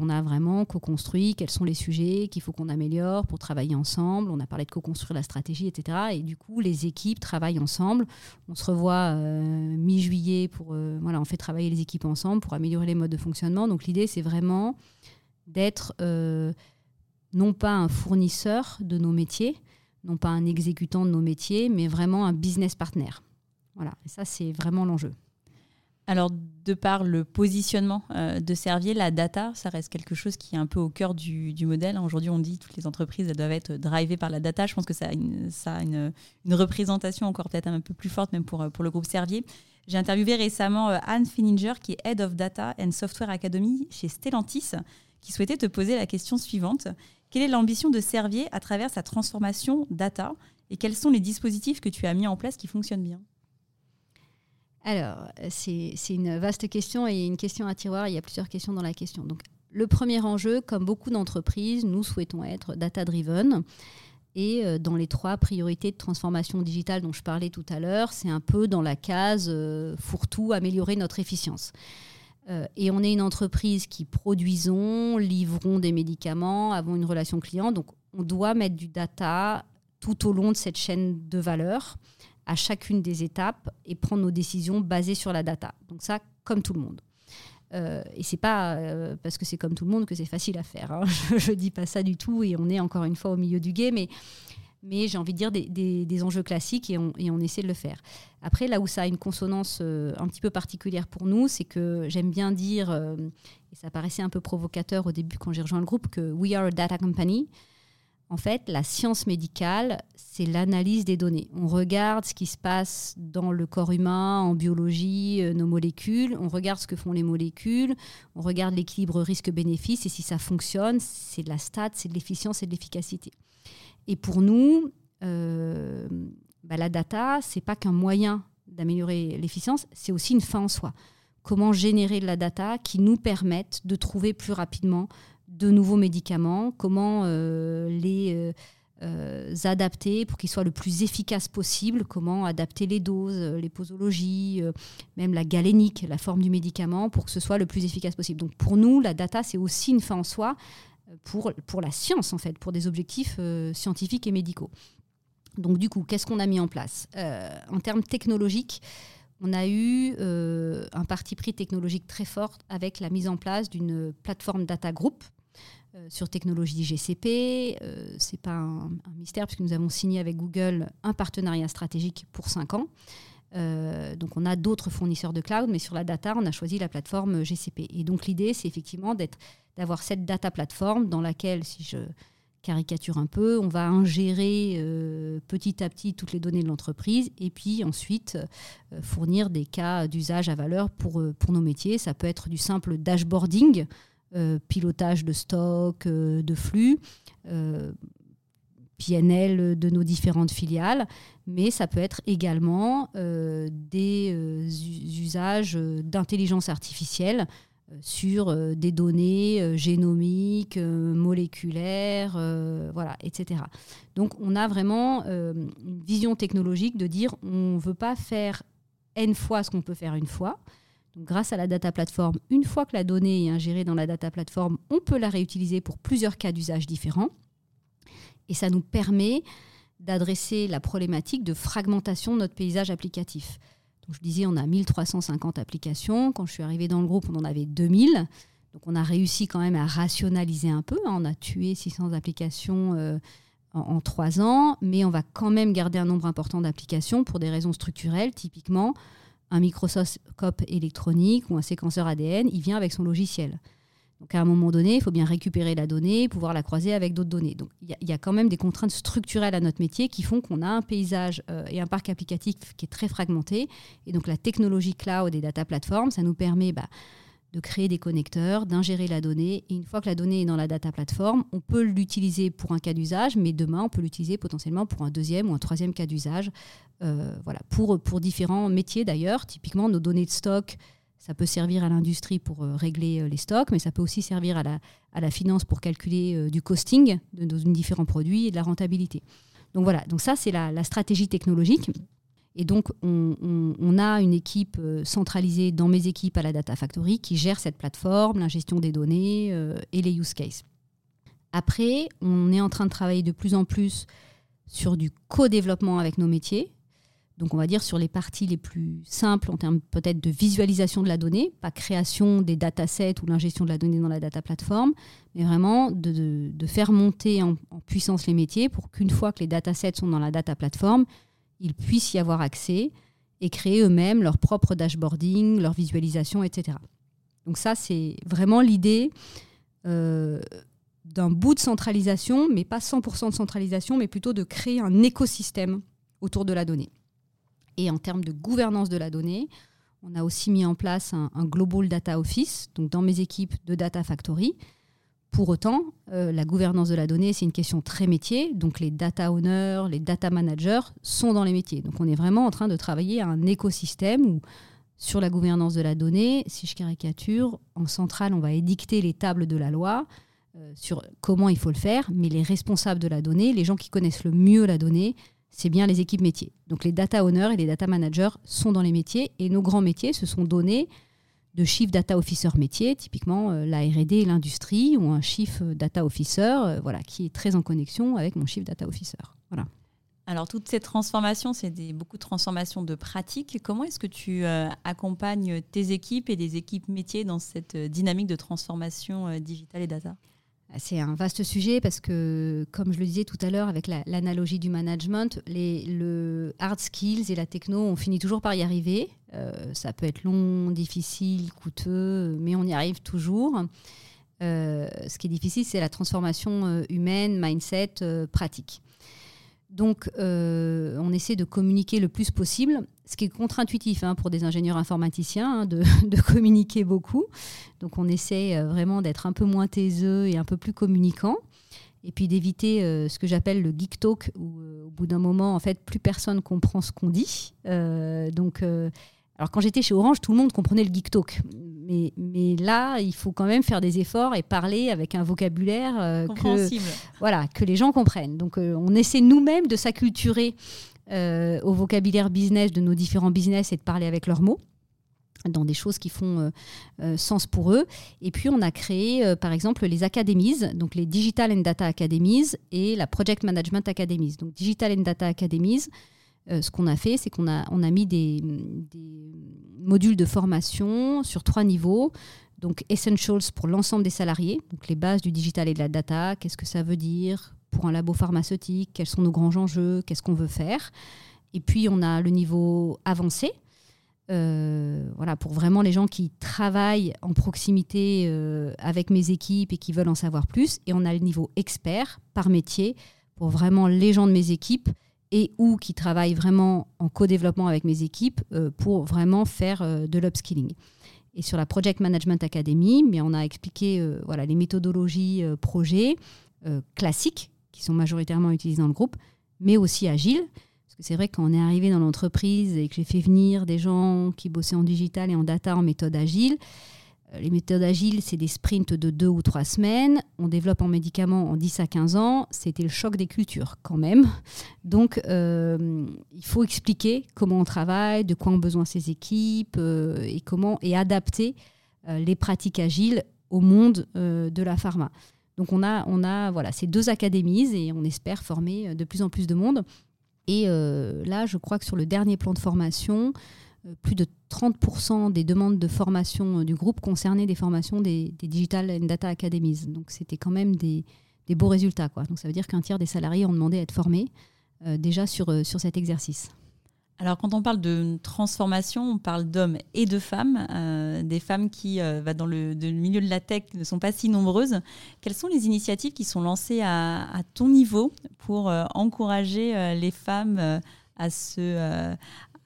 [SPEAKER 2] on a vraiment co-construit quels sont les sujets qu'il faut qu'on améliore pour travailler ensemble. On a parlé de co-construire la stratégie, etc. Et du coup, les équipes travaillent ensemble. On se revoit mi-juillet pour. voilà, on fait travailler les équipes ensemble pour améliorer les modes de fonctionnement. Donc l'idée, c'est vraiment d'être non pas un fournisseur de nos métiers, non pas un exécutant de nos métiers, mais vraiment un business partner. Voilà, et ça, c'est vraiment l'enjeu.
[SPEAKER 1] Alors, de par le positionnement euh, de Servier, la data, ça reste quelque chose qui est un peu au cœur du, modèle. Aujourd'hui, on dit que toutes les entreprises doivent être drivées par la data. Je pense que ça a une, ça a une, représentation encore peut-être un peu plus forte, même pour, pour le groupe Servier. J'ai interviewé récemment euh, Anne Fininger, qui est Head of Data and Software Academy chez Stellantis, qui souhaitait te poser la question suivante. Quelle est l'ambition de Servier à travers sa transformation data et quels sont les dispositifs que tu as mis en place qui fonctionnent bien?
[SPEAKER 2] Alors, c'est une vaste question et une question à tiroir. Il y a plusieurs questions dans la question. Donc, le premier enjeu, comme beaucoup d'entreprises, nous souhaitons être data-driven. Et euh, dans les trois priorités de transformation digitale dont je parlais tout à l'heure, c'est un peu dans la case euh, fourre-tout, améliorer notre efficience. Euh, et on est une entreprise qui produisons, livrons des médicaments, avons une relation client. Donc, on doit mettre du data tout au long de cette chaîne de valeur à chacune des étapes et prendre nos décisions basées sur la data. Donc ça, comme tout le monde. Euh, et c'est pas euh, parce que c'est comme tout le monde que c'est facile à faire. Hein. Je, ne dis pas ça du tout et on est encore une fois au milieu du guet, mais, mais j'ai envie de dire des, des, enjeux classiques et on, et on, essaie de le faire. Après, là où ça a une consonance euh, un petit peu particulière pour nous, c'est que j'aime bien dire, et ça paraissait un peu provocateur au début quand j'ai rejoint le groupe, que we are a data company. En fait, la science médicale, c'est l'analyse des données. On regarde ce qui se passe dans le corps humain, en biologie, euh, nos molécules, on regarde ce que font les molécules, on regarde l'équilibre risque-bénéfice, et si ça fonctionne, c'est de la stat, c'est de l'efficience et de l'efficacité. Et pour nous, euh, bah, la data, c'est pas qu'un moyen d'améliorer l'efficience, c'est aussi une fin en soi. Comment générer de la data qui nous permette de trouver plus rapidement de nouveaux médicaments, comment euh, les euh, euh, adapter pour qu'ils soient le plus efficaces possible, comment adapter les doses, les posologies, même la galénique, la forme du médicament, pour que ce soit le plus efficace possible. Donc pour nous, la data, c'est aussi une fin en soi pour, la science, en fait, pour des objectifs scientifiques et médicaux. Donc du coup, qu'est-ce qu'on a mis en place? En termes technologiques, on a eu un parti pris technologique très fort avec la mise en place d'une plateforme data group sur technologie GCP. Euh, Ce n'est pas un, mystère puisque nous avons signé avec Google un partenariat stratégique pour 5 ans. Euh, donc on a d'autres fournisseurs de cloud, mais sur la data, on a choisi la plateforme GCP. Et donc l'idée, c'est effectivement d'avoir cette data plateforme dans laquelle, si je caricature un peu, on va ingérer petit à petit toutes les données de l'entreprise et puis ensuite fournir des cas d'usage à valeur pour, pour nos métiers. Ça peut être du simple dashboarding euh, pilotage de stock, euh, de flux, euh, PNL de nos différentes filiales, mais ça peut être également des usages d'intelligence artificielle sur des données génomiques, moléculaires, voilà, etc. Donc on a vraiment une vision technologique de dire on ne veut pas faire n fois ce qu'on peut faire une fois. Grâce à la data platform, une fois que la donnée est ingérée dans la data platform, on peut la réutiliser pour plusieurs cas d'usage différents. Et ça nous permet d'adresser la problématique de fragmentation de notre paysage applicatif. Je disais, on a 1350 applications. Quand je suis arrivée dans le groupe, on en avait 2000. Donc on a réussi quand même à rationaliser un peu. Hein. On a tué 600 applications euh, en trois ans, mais on va quand même garder un nombre important d'applications pour des raisons structurelles. Typiquement, un microscope électronique ou un séquenceur ADN, il vient avec son logiciel. Donc à un moment donné, il faut bien récupérer la donnée, pouvoir la croiser avec d'autres données. Donc il y, a quand même des contraintes structurelles à notre métier qui font qu'on a un paysage euh, et un parc applicatif qui est très fragmenté. Et donc la technologie cloud et data platform, ça nous permet bah, de créer des connecteurs, d'ingérer la donnée. Et une fois que la donnée est dans la data platform, on peut l'utiliser pour un cas d'usage, mais demain, on peut l'utiliser potentiellement pour un deuxième ou un troisième cas d'usage. Euh, voilà, pour, différents métiers d'ailleurs. Typiquement, nos données de stock, ça peut servir à l'industrie pour euh, régler euh, les stocks, mais ça peut aussi servir à la, finance pour calculer du costing de, de, différents produits et de la rentabilité. Donc voilà, donc ça c'est la, stratégie technologique. Et donc on, a une équipe centralisée dans mes équipes à la Data Factory qui gère cette plateforme, la gestion des données et les use cases. Après, on est en train de travailler de plus en plus sur du co-développement avec nos métiers. Donc on va dire sur les parties les plus simples en termes peut-être de visualisation de la donnée, pas création des datasets ou l'ingestion de la donnée dans la data platform, mais vraiment de, faire monter en, puissance les métiers pour qu'une fois que les datasets sont dans la data platform, ils puissent y avoir accès et créer eux-mêmes leur propre dashboarding, leur visualisation, etc. Donc ça, c'est vraiment l'idée euh, d'un bout de centralisation, mais pas 100% de centralisation, mais plutôt de créer un écosystème autour de la donnée. Et en termes de gouvernance de la donnée, on a aussi mis en place un, Global Data Office, donc dans mes équipes de Data Factory. Pour autant, euh, la gouvernance de la donnée, c'est une question très métier. Donc les data owners, les data managers sont dans les métiers. Donc on est vraiment en train de travailler à un écosystème où, sur la gouvernance de la donnée, si je caricature, en centrale, on va édicter les tables de la loi euh, sur comment il faut le faire, mais les responsables de la donnée, les gens qui connaissent le mieux la donnée, c'est bien les équipes métiers. Donc les data owners et les data managers sont dans les métiers et nos grands métiers se sont donnés de chief data officer métier, typiquement euh, la R&D et l'industrie, ou un chief data officer, euh, voilà, qui est très en connexion avec mon chief data officer. Voilà.
[SPEAKER 1] Alors toutes ces transformations, c'est beaucoup de transformations de pratiques. Comment est-ce que tu euh, accompagnes tes équipes et les équipes métiers dans cette dynamique de transformation digitale et data?
[SPEAKER 2] C'est un vaste sujet parce que, comme je le disais tout à l'heure avec l'analogie du management, les, le hard skills et la techno, on finit toujours par y arriver. Euh, ça peut être long, difficile, coûteux, mais on y arrive toujours. Euh, ce qui est difficile, c'est la transformation euh, humaine, mindset, pratique. Donc, on essaie de communiquer le plus possible ce qui est contre-intuitif hein, pour des ingénieurs informaticiens, hein, de, communiquer beaucoup. Donc on essaie euh, vraiment d'être un peu moins taiseux et un peu plus communicant. Et puis d'éviter euh, ce que j'appelle le geek talk, où euh, au bout d'un moment, en fait, plus personne comprend ce qu'on dit. donc, alors quand j'étais chez Orange, tout le monde comprenait le geek talk. Mais, mais, là, il faut quand même faire des efforts et parler avec un vocabulaire que, voilà, que les gens comprennent. Donc on essaie nous-mêmes de s'acculturer euh, au vocabulaire business de nos différents business et de parler avec leurs mots dans des choses qui font euh, euh, sens pour eux. Et puis, on a créé, par exemple, les academies, donc les Digital and Data Academies et la Project Management Academies. Donc, Digital and Data Academies, ce qu'on a fait, c'est qu'on a, on a mis des, des, modules de formation sur trois niveaux. Donc, Essentials pour l'ensemble des salariés, donc les bases du digital et de la data, qu'est-ce que ça veut dire, pour un labo pharmaceutique, quels sont nos grands enjeux, qu'est-ce qu'on veut faire? Et puis on a le niveau avancé, euh, voilà, pour vraiment les gens qui travaillent en proximité euh, avec mes équipes et qui veulent en savoir plus. Et on a le niveau expert par métier pour vraiment les gens de mes équipes et ou qui travaillent vraiment en co-développement avec mes équipes euh, pour vraiment faire de l'upskilling. Et sur la Project Management Academy, mais on a expliqué voilà, les méthodologies projet classiques qui sont majoritairement utilisés dans le groupe, mais aussi agiles. Parce que c'est vrai quand on est arrivé dans l'entreprise et que j'ai fait venir des gens qui bossaient en digital et en data en méthode agile, Les méthodes agiles, c'est des sprints de deux ou trois semaines. On développe un médicament en 10 à 15 ans. C'était le choc des cultures quand même. Donc, il faut expliquer comment on travaille, de quoi ont besoin ces équipes et comment et adapter les pratiques agiles au monde de la pharma. Donc on a, on a voilà, ces deux académies et on espère former euh, de plus en plus de monde. Et euh, là, je crois que sur le dernier plan de formation, euh, plus de 30% des demandes de formation du groupe concernaient des formations des, Digital and Data Academies. Donc c'était quand même des, beaux résultats. Quoi. Donc ça veut dire qu'un tiers des salariés ont demandé à être formés déjà sur, sur cet exercice.
[SPEAKER 1] Alors, quand on parle de transformation, on parle d'hommes et de femmes. Euh, des femmes qui, euh, dans le, milieu de la tech, ne sont pas si nombreuses. Quelles sont les initiatives qui sont lancées à, ton niveau pour euh, encourager les femmes à, se,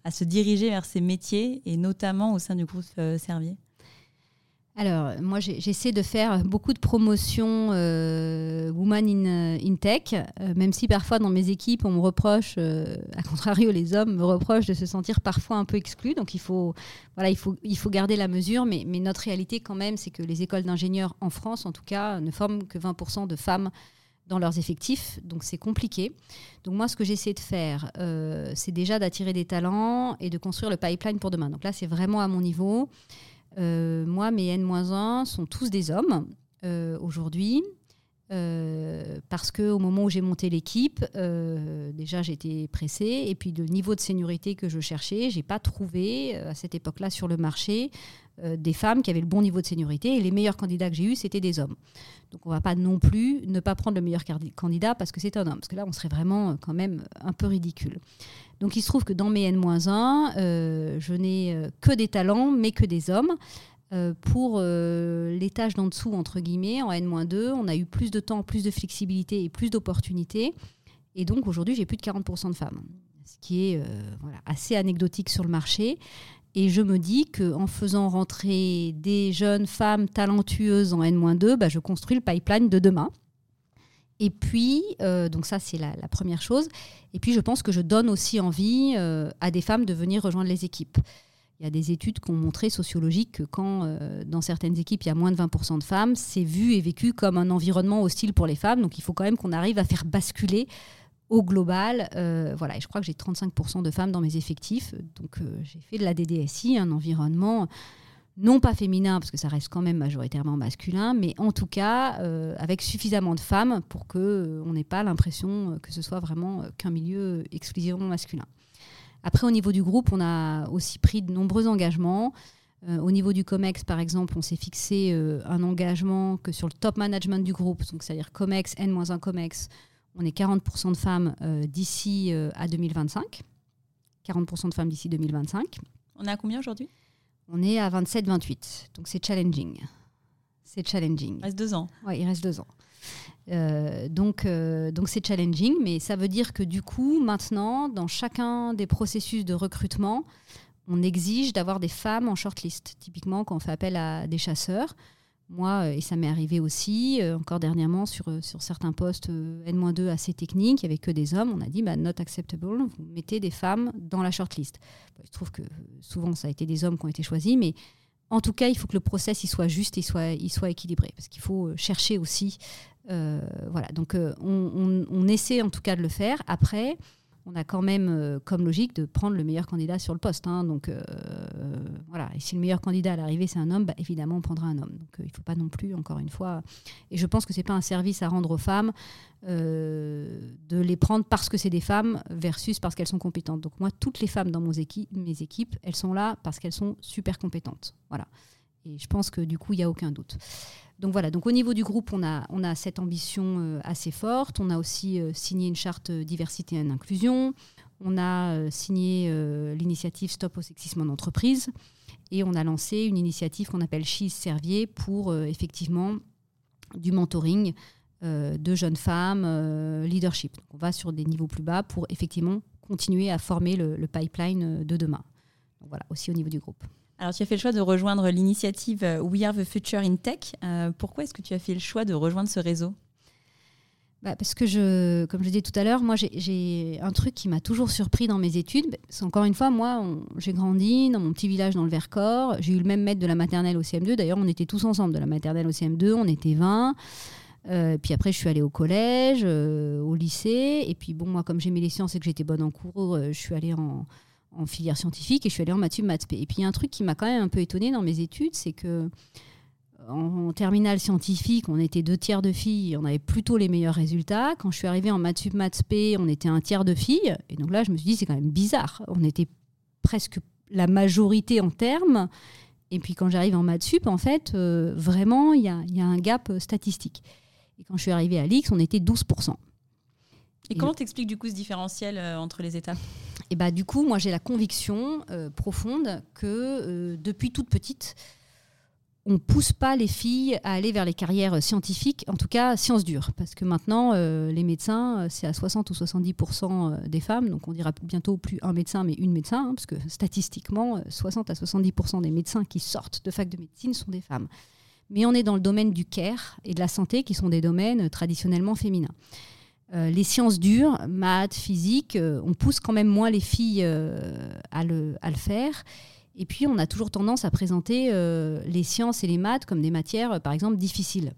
[SPEAKER 1] à se diriger vers ces métiers, et notamment au sein du groupe Servier
[SPEAKER 2] alors, moi, j'essaie de faire beaucoup de promotions euh, Woman in, euh, in Tech, euh, même si parfois dans mes équipes, on me reproche, à contrario, les hommes me reprochent de se sentir parfois un peu exclus. Donc, il faut, voilà, il faut, il faut garder la mesure. Mais notre réalité, quand même, c'est que les écoles d'ingénieurs en France, en tout cas, ne forment que 20% de femmes dans leurs effectifs, donc c'est compliqué. Donc moi, ce que j'essaie de faire, c'est déjà d'attirer des talents et de construire le pipeline pour demain. Donc là, c'est vraiment à mon niveau. Euh, moi, mes N-1 sont tous des hommes euh, aujourd'hui. Euh, parce qu'au moment où j'ai monté l'équipe, déjà j'étais pressée, et puis le niveau de seniorité que je cherchais, j'ai pas trouvé à cette époque-là sur le marché des femmes qui avaient le bon niveau de seniorité, et les meilleurs candidats que j'ai eus, c'était des hommes. Donc on va pas non plus ne pas prendre le meilleur candidat parce que c'est un homme, parce que là on serait vraiment quand même un peu ridicule. Donc il se trouve que dans mes N-1, euh, je n'ai euh, que des talents, mais que des hommes. Euh, pour les tâches d'en dessous, entre guillemets, en N-2, on a eu plus de temps, plus de flexibilité et plus d'opportunités. Et donc aujourd'hui, j'ai plus de 40% de femmes, ce qui est assez anecdotique sur le marché. Et je me dis qu'en faisant rentrer des jeunes femmes talentueuses en N-2, bah, je construis le pipeline de demain. Et puis, euh, donc ça c'est la, première chose. Et puis je pense que je donne aussi envie euh, à des femmes de venir rejoindre les équipes. Il y a des études qui ont montré sociologiques que quand euh, dans certaines équipes il y a moins de 20% de femmes, c'est vu et vécu comme un environnement hostile pour les femmes. Donc il faut quand même qu'on arrive à faire basculer au global. voilà, et je crois que j'ai 35% de femmes dans mes effectifs. Donc j'ai fait de la DDSI, un environnement non pas féminin, parce que ça reste quand même majoritairement masculin, mais en tout cas euh, avec suffisamment de femmes pour qu'on euh, n'ait pas l'impression euh, que ce soit vraiment qu'un milieu exclusivement masculin. Après, au niveau du groupe, on a aussi pris de nombreux engagements. au niveau du COMEX, par exemple, on s'est fixé un engagement que sur le top management du groupe, donc c'est-à-dire COMEX, N-1 COMEX, on est 40% de femmes d'ici à 2025. 40% de femmes d'ici 2025.
[SPEAKER 1] On est à combien aujourd'hui?
[SPEAKER 2] On est à 27-28, donc c'est challenging. C'est challenging.
[SPEAKER 1] Il reste deux ans.
[SPEAKER 2] Oui, il reste deux ans. Euh, donc, euh, donc c'est challenging, mais ça veut dire que du coup, maintenant, dans chacun des processus de recrutement, on exige d'avoir des femmes en shortlist. Typiquement, quand on fait appel à des chasseurs, moi, euh, et ça m'est arrivé aussi, euh, encore dernièrement, sur, euh, sur certains postes N-2 assez techniques, il n'y avait que des hommes, on a dit bah, not acceptable, vous mettez des femmes dans la shortlist. il se trouve que souvent, ça a été des hommes qui ont été choisis, mais en tout cas, il faut que le process soit juste et soit, il soit équilibré, parce qu'il faut chercher aussi. voilà, donc on, on, essaie en tout cas de le faire. Après, on a quand même euh, comme logique de prendre le meilleur candidat sur le poste. Hein. donc euh, voilà, et si le meilleur candidat à l'arrivée c'est un homme, bah, évidemment on prendra un homme. Donc euh, il ne faut pas non plus, encore une fois, et je pense que ce n'est pas un service à rendre aux femmes de les prendre parce que c'est des femmes versus parce qu'elles sont compétentes. Donc moi, toutes les femmes dans mes équipes, elles sont là parce qu'elles sont super compétentes. Voilà. Et je pense que du coup, il n'y a aucun doute. Donc voilà, donc au niveau du groupe, on a, on a cette ambition euh, assez forte. On a aussi euh, signé une charte euh, diversité et inclusion. On a signé l'initiative Stop au sexisme en entreprise. Et on a lancé une initiative qu'on appelle She's Servier pour effectivement du mentoring de jeunes femmes, leadership. Donc on va sur des niveaux plus bas pour effectivement continuer à former le, le pipeline de demain. Donc voilà, aussi au niveau du groupe.
[SPEAKER 1] Alors, tu as fait le choix de rejoindre l'initiative euh, We Are the Future in Tech. Euh, pourquoi est-ce que tu as fait le choix de rejoindre ce réseau?
[SPEAKER 2] Bah, parce que, je, comme je disais tout à l'heure, moi, j'ai un truc qui m'a toujours surpris dans mes études. Encore une fois, moi, j'ai grandi dans mon petit village dans le Vercors. J'ai eu le même maître de la maternelle au CM2. D'ailleurs, on était tous ensemble de la maternelle au CM2. On était 20. Euh, puis après, je suis allée au collège, au lycée. Et puis, bon, moi, comme j'aimais les sciences et que j'étais bonne en cours, je suis allée en, filière scientifique et je suis allée en maths maths Et puis, il y a un truc qui m'a quand même un peu étonnée dans mes études, c'est que en, terminale scientifique, on était deux tiers de filles, on avait plutôt les meilleurs résultats. Quand je suis arrivée en maths maths p, on était un tiers de filles. Et donc là, je me suis dit, c'est quand même bizarre. On était presque la majorité en termes. Et puis quand j'arrive en maths sup, en fait, euh, vraiment, il y a, un gap euh, statistique. Et quand je suis arrivée à l'X, on était 12%.
[SPEAKER 1] Et, comment t'expliques du coup ce différentiel euh, entre les étapes?
[SPEAKER 2] Et bah du coup, moi j'ai la conviction profonde que depuis toute petite, on pousse pas les filles à aller vers les carrières scientifiques, en tout cas sciences dures, parce que maintenant euh, les médecins euh, c'est à 60 ou 70% euh, des femmes, donc on dira bientôt plus un médecin mais une médecin, hein, parce que statistiquement 60 à 70% des médecins qui sortent de fac de médecine sont des femmes. Mais on est dans le domaine du care et de la santé qui sont des domaines traditionnellement féminins. Les sciences dures, maths, physique, on pousse quand même moins les filles à le, à le faire. Et puis, on a toujours tendance à présenter euh, les sciences et les maths comme des matières, euh, par exemple, difficiles.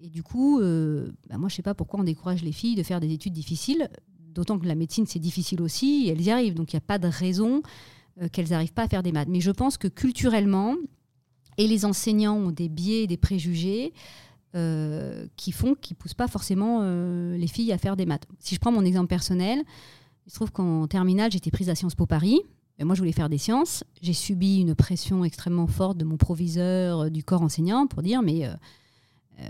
[SPEAKER 2] Et du coup, euh, bah, moi, je ne sais pas pourquoi on décourage les filles de faire des études difficiles, d'autant que la médecine, c'est difficile aussi, elles y arrivent. Donc, il n'y a pas de raison qu'elles n'arrivent pas à faire des maths. Mais je pense que culturellement, et les enseignants ont des biais, des préjugés qui font, qui poussent pas forcément les filles à faire des maths. Si je prends mon exemple personnel, il se trouve qu'en terminale, j'étais prise à Sciences Po Paris moi, je voulais faire des sciences. J'ai subi une pression extrêmement forte de mon proviseur euh, du corps enseignant pour dire mais euh, euh,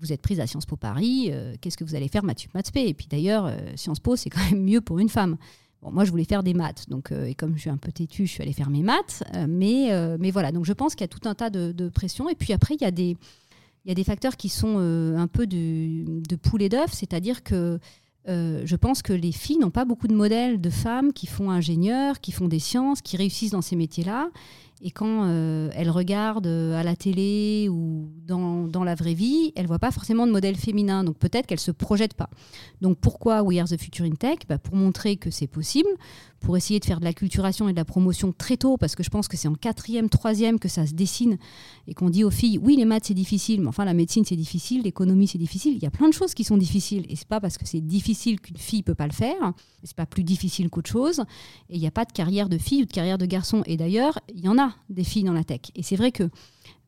[SPEAKER 2] vous êtes prise à Sciences Po Paris, qu'est-ce que vous allez faire maths maths Et puis d'ailleurs, Sciences Po, c'est quand même mieux pour une femme. Bon, moi, je voulais faire des maths, donc et comme je suis un peu têtue, je suis allée faire mes maths. mais, mais voilà, donc je pense qu'il y a tout un tas de pressions. Et puis après, il y a des il y a des facteurs qui sont un peu de, de poule et d'œuf, c'est-à-dire que euh, je pense que les filles n'ont pas beaucoup de modèles de femmes qui font ingénieurs, qui font des sciences, qui réussissent dans ces métiers-là. Et quand euh, elles regardent euh, à la télé ou dans, dans la vraie vie, elles ne voient pas forcément de modèle féminin. Donc peut-être qu'elles ne se projettent pas. Donc pourquoi We Are the Future in Tech? Bah, Pour montrer que c'est possible, pour essayer de faire de la culturation et de la promotion très tôt, parce que je pense que c'est en quatrième, troisième que ça se dessine et qu'on dit aux filles, oui, les maths c'est difficile, mais enfin la médecine c'est difficile, l'économie c'est difficile. Il y a plein de choses qui sont difficiles et c'est pas parce que c'est difficile qu'une fille peut pas le faire. C'est pas plus difficile qu'autre chose. Et il n'y a pas de carrière de fille ou de carrière de garçon. Et d'ailleurs, il y en a des filles dans la tech. Et c'est vrai que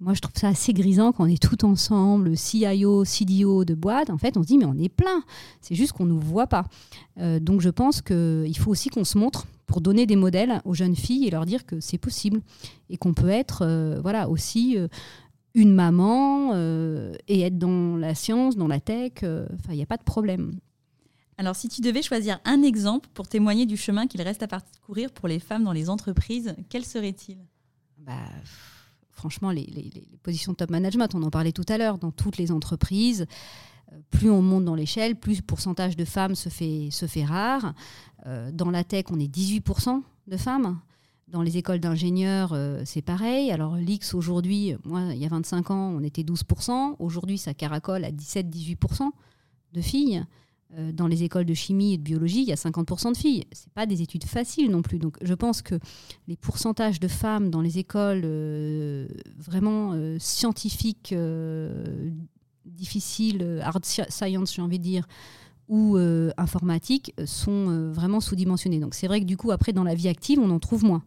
[SPEAKER 2] moi, je trouve ça assez grisant quand on est tout ensemble, CIO, CDO de boîte. En fait, on se dit, mais on est plein. C'est juste qu'on ne nous voit pas. Euh, donc, je pense qu'il faut aussi qu'on se montre pour donner des modèles aux jeunes filles et leur dire que c'est possible et qu'on peut être euh, voilà, aussi euh, une maman et être dans la science, dans la tech. Enfin, il n'y a pas de problème.
[SPEAKER 1] Alors, si tu devais choisir un exemple pour témoigner du chemin qu'il reste à parcourir pour les femmes dans les entreprises, quel serait-il?
[SPEAKER 2] Bah, franchement, les, positions de top management, on en parlait tout à l'heure, dans toutes les entreprises, euh, plus on monte dans l'échelle, plus le pourcentage de femmes se fait, rare. Euh, dans la tech, on est 18% de femmes. Dans les écoles d'ingénieurs, euh, c'est pareil. Alors l'X aujourd'hui, moi, il y a 25 ans, on était 12%. Aujourd'hui, ça caracole à 17-18% de filles. Euh, dans les écoles de chimie et de biologie, il y a 50% de filles. Ce pas des études faciles non plus. Donc je pense que les pourcentages de femmes dans les écoles euh, vraiment euh, scientifiques, difficiles, hard science j'ai envie de dire, ou informatiques, sont vraiment sous-dimensionnés. Donc c'est vrai que du coup, après, dans la vie active, on en trouve moins.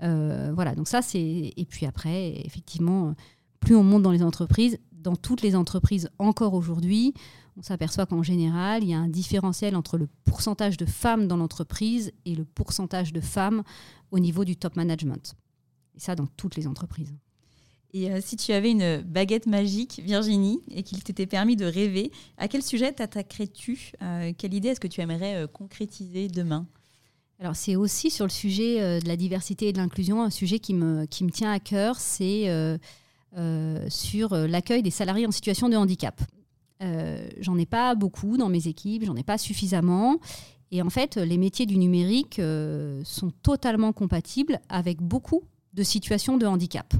[SPEAKER 2] voilà, donc ça c'est... Et puis après, effectivement, plus on monte dans les entreprises, dans toutes les entreprises encore aujourd'hui, on s'aperçoit qu'en général, il y a un différentiel entre le pourcentage de femmes dans l'entreprise et le pourcentage de femmes au niveau du top management. Et ça, dans toutes les entreprises.
[SPEAKER 1] Et euh, si tu avais une baguette magique, Virginie, et qu'il t'était permis de rêver, à quel sujet t'attaquerais-tu euh, Quelle idée est-ce que tu aimerais euh, concrétiser demain?
[SPEAKER 2] Alors c'est aussi sur le sujet de la diversité et de l'inclusion, un sujet qui me, qui me tient à cœur, c'est sur l'accueil des salariés en situation de handicap. Euh, j'en ai pas beaucoup dans mes équipes, j'en ai pas suffisamment. Et en fait, les métiers du numérique euh, sont totalement compatibles avec beaucoup de situations de handicap.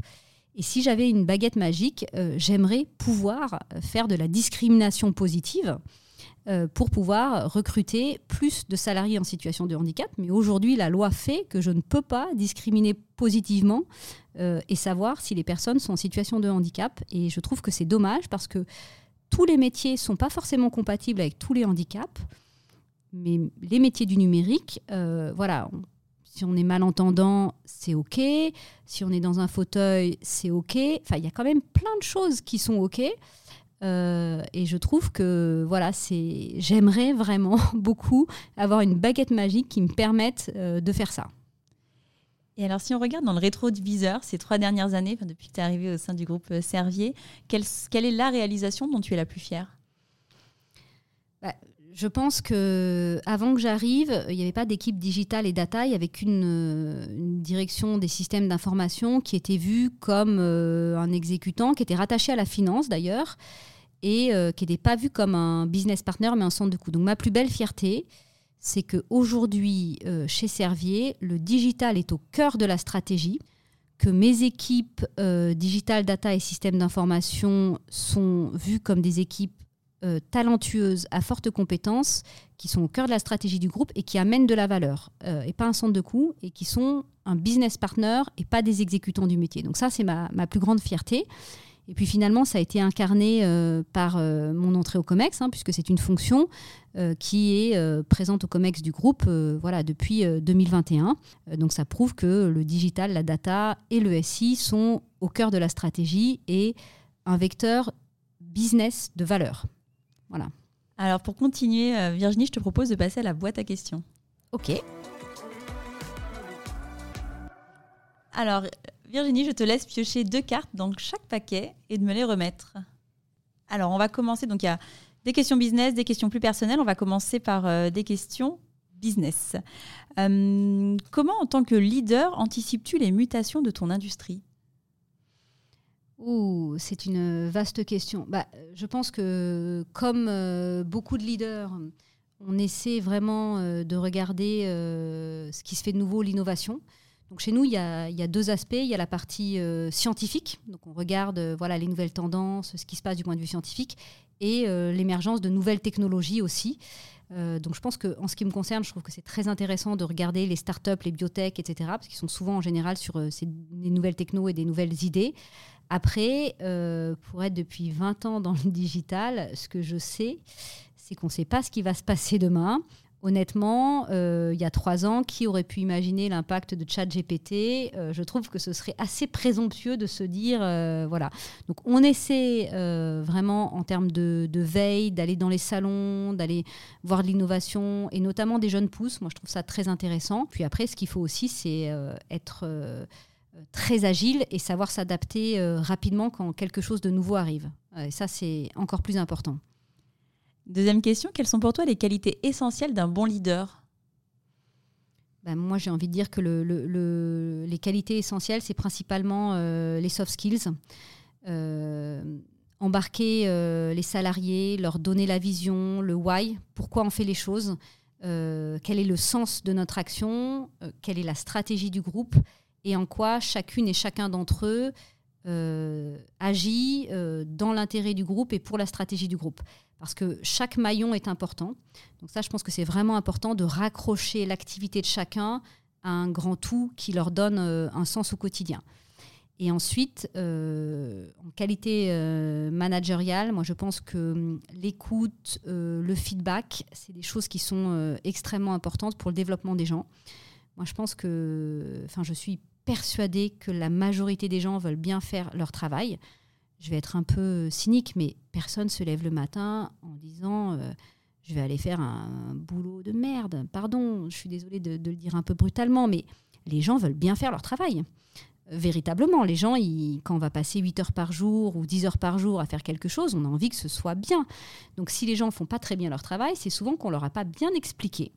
[SPEAKER 2] Et si j'avais une baguette magique, euh, j'aimerais pouvoir faire de la discrimination positive euh, pour pouvoir recruter plus de salariés en situation de handicap. Mais aujourd'hui, la loi fait que je ne peux pas discriminer positivement euh, et savoir si les personnes sont en situation de handicap. Et je trouve que c'est dommage parce que tous les métiers ne sont pas forcément compatibles avec tous les handicaps. Mais les métiers du numérique, euh, voilà, si on est malentendant, c'est OK. Si on est dans un fauteuil, c'est OK. Enfin, il y a quand même plein de choses qui sont OK. Euh, et je trouve que voilà, c'est j'aimerais vraiment beaucoup avoir une baguette magique qui me permette euh, de faire ça.
[SPEAKER 1] Et alors, si on regarde dans le rétroviseur ces trois dernières années, depuis que tu es arrivé au sein du groupe euh, Servier, quelle, quelle, est la réalisation dont tu es la plus fière?
[SPEAKER 2] Bah, Je pense que avant que j'arrive, il n'y avait pas d'équipe digitale et data, il y avait qu'une une direction des systèmes d'information qui était vue comme un exécutant, qui était rattaché à la finance d'ailleurs, et euh, qui n'était pas vu comme un business partner, mais un centre de coût. Donc ma plus belle fierté, c'est qu'aujourd'hui, euh, chez Servier, le digital est au cœur de la stratégie, que mes équipes euh, digital, data et systèmes d'information sont vues comme des équipes talentueuses, à forte compétence, qui sont au cœur de la stratégie du groupe et qui amènent de la valeur, et pas un centre de coût, et qui sont un business partner et pas des exécutants du métier. Donc ça, c'est ma, ma plus grande fierté. Et puis finalement, ça a été incarné euh, par euh, mon entrée au COMEX, hein, puisque c'est une fonction euh, qui est présente au COMEX du groupe voilà, depuis 2021. donc ça prouve que le digital, la data et le SI sont au cœur de la stratégie et un vecteur business de valeur. Voilà.
[SPEAKER 1] Alors pour continuer, Virginie, je te propose de passer à la boîte à questions.
[SPEAKER 2] Ok.
[SPEAKER 1] Alors, Virginie, je te laisse piocher deux cartes dans chaque paquet et de me les remettre. Alors, on va commencer. Donc, il y a des questions business, des questions plus personnelles. On va commencer par euh, des questions business. Euh, comment, en tant que leader, anticipes-tu les mutations de ton industrie?
[SPEAKER 2] Ouh, c'est une vaste question. Bah, je pense que, comme euh, beaucoup de leaders, on essaie vraiment de regarder ce qui se fait de nouveau, l'innovation. Donc chez nous, il y, a, deux aspects. Il y a la partie euh, scientifique, donc on regarde euh, voilà, les nouvelles tendances, ce qui se passe du point de vue scientifique, et euh, l'émergence de nouvelles technologies aussi. donc je pense qu'en ce qui me concerne, je trouve que c'est très intéressant de regarder les startups, les biotech, etc., parce qu'ils sont souvent en général sur des nouvelles techno et des nouvelles idées. Après, pour être depuis 20 ans dans le digital, ce que je sais, c'est qu'on ne sait pas ce qui va se passer demain. Honnêtement, euh, il y a trois ans, qui aurait pu imaginer l'impact de ChatGPT? Euh, Je trouve que ce serait assez présomptueux de se dire, euh, voilà. Donc on essaie vraiment en termes de, veille, d'aller dans les salons, d'aller voir de l'innovation, et notamment des jeunes pousses. Moi, je trouve ça très intéressant. Puis après, ce qu'il faut aussi, c'est être très agile et savoir s'adapter rapidement quand quelque chose de nouveau arrive. et ça, c'est encore plus important.
[SPEAKER 1] Deuxième question, quelles sont pour toi les qualités essentielles d'un bon leader?
[SPEAKER 2] Ben, moi, j'ai envie de dire que le, les qualités essentielles, c'est principalement euh, les soft skills. Euh, embarquer euh, les salariés, leur donner la vision, le why, pourquoi on fait les choses, quel est le sens de notre action, quelle est la stratégie du groupe? Et en quoi chacune et chacun d'entre eux agit dans l'intérêt du groupe et pour la stratégie du groupe parce que chaque maillon est important. Donc ça, je pense que c'est vraiment important de raccrocher l'activité de chacun à un grand tout qui leur donne euh, un sens au quotidien. Et ensuite, euh, en qualité euh, managériale, moi je pense que hum, l'écoute, le feedback, c'est des choses qui sont extrêmement importantes pour le développement des gens. Moi je pense que, enfin je suis persuadée que la majorité des gens veulent bien faire leur travail je vais être un peu cynique, mais personne se lève le matin en disant euh, je vais aller faire un, boulot de merde. Pardon, je suis désolée de, le dire un peu brutalement, mais les gens veulent bien faire leur travail. Véritablement, les gens, quand on va passer 8 heures par jour ou 10 heures par jour à faire quelque chose, on a envie que ce soit bien. Donc si les gens ne font pas très bien leur travail, c'est souvent qu'on ne leur a pas bien expliqué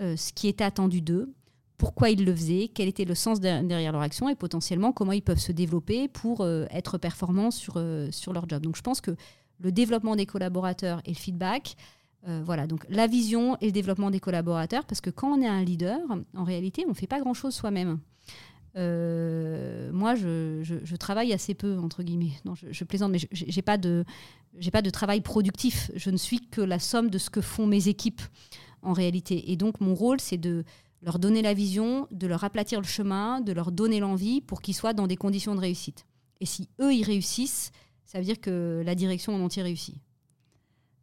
[SPEAKER 2] euh, ce qui était attendu d'eux, pourquoi ils le faisaient, quel était le sens derrière leur action et potentiellement comment ils peuvent se développer pour euh, être performants sur, euh, sur leur job. Donc je pense que le développement des collaborateurs et le feedback, euh, voilà, donc la vision et le développement des collaborateurs, parce que quand on est un leader, en réalité, on ne fait pas grand-chose soi-même. moi, je, travaille assez peu, entre guillemets. Non, je, plaisante, mais je n'ai pas, pas de travail productif. Je ne suis que la somme de ce que font mes équipes, en réalité. Et donc, mon rôle, c'est de leur donner la vision, de leur aplatir le chemin, de leur donner l'envie pour qu'ils soient dans des conditions de réussite. Et si eux, ils réussissent, ça veut dire que la direction en entier réussit.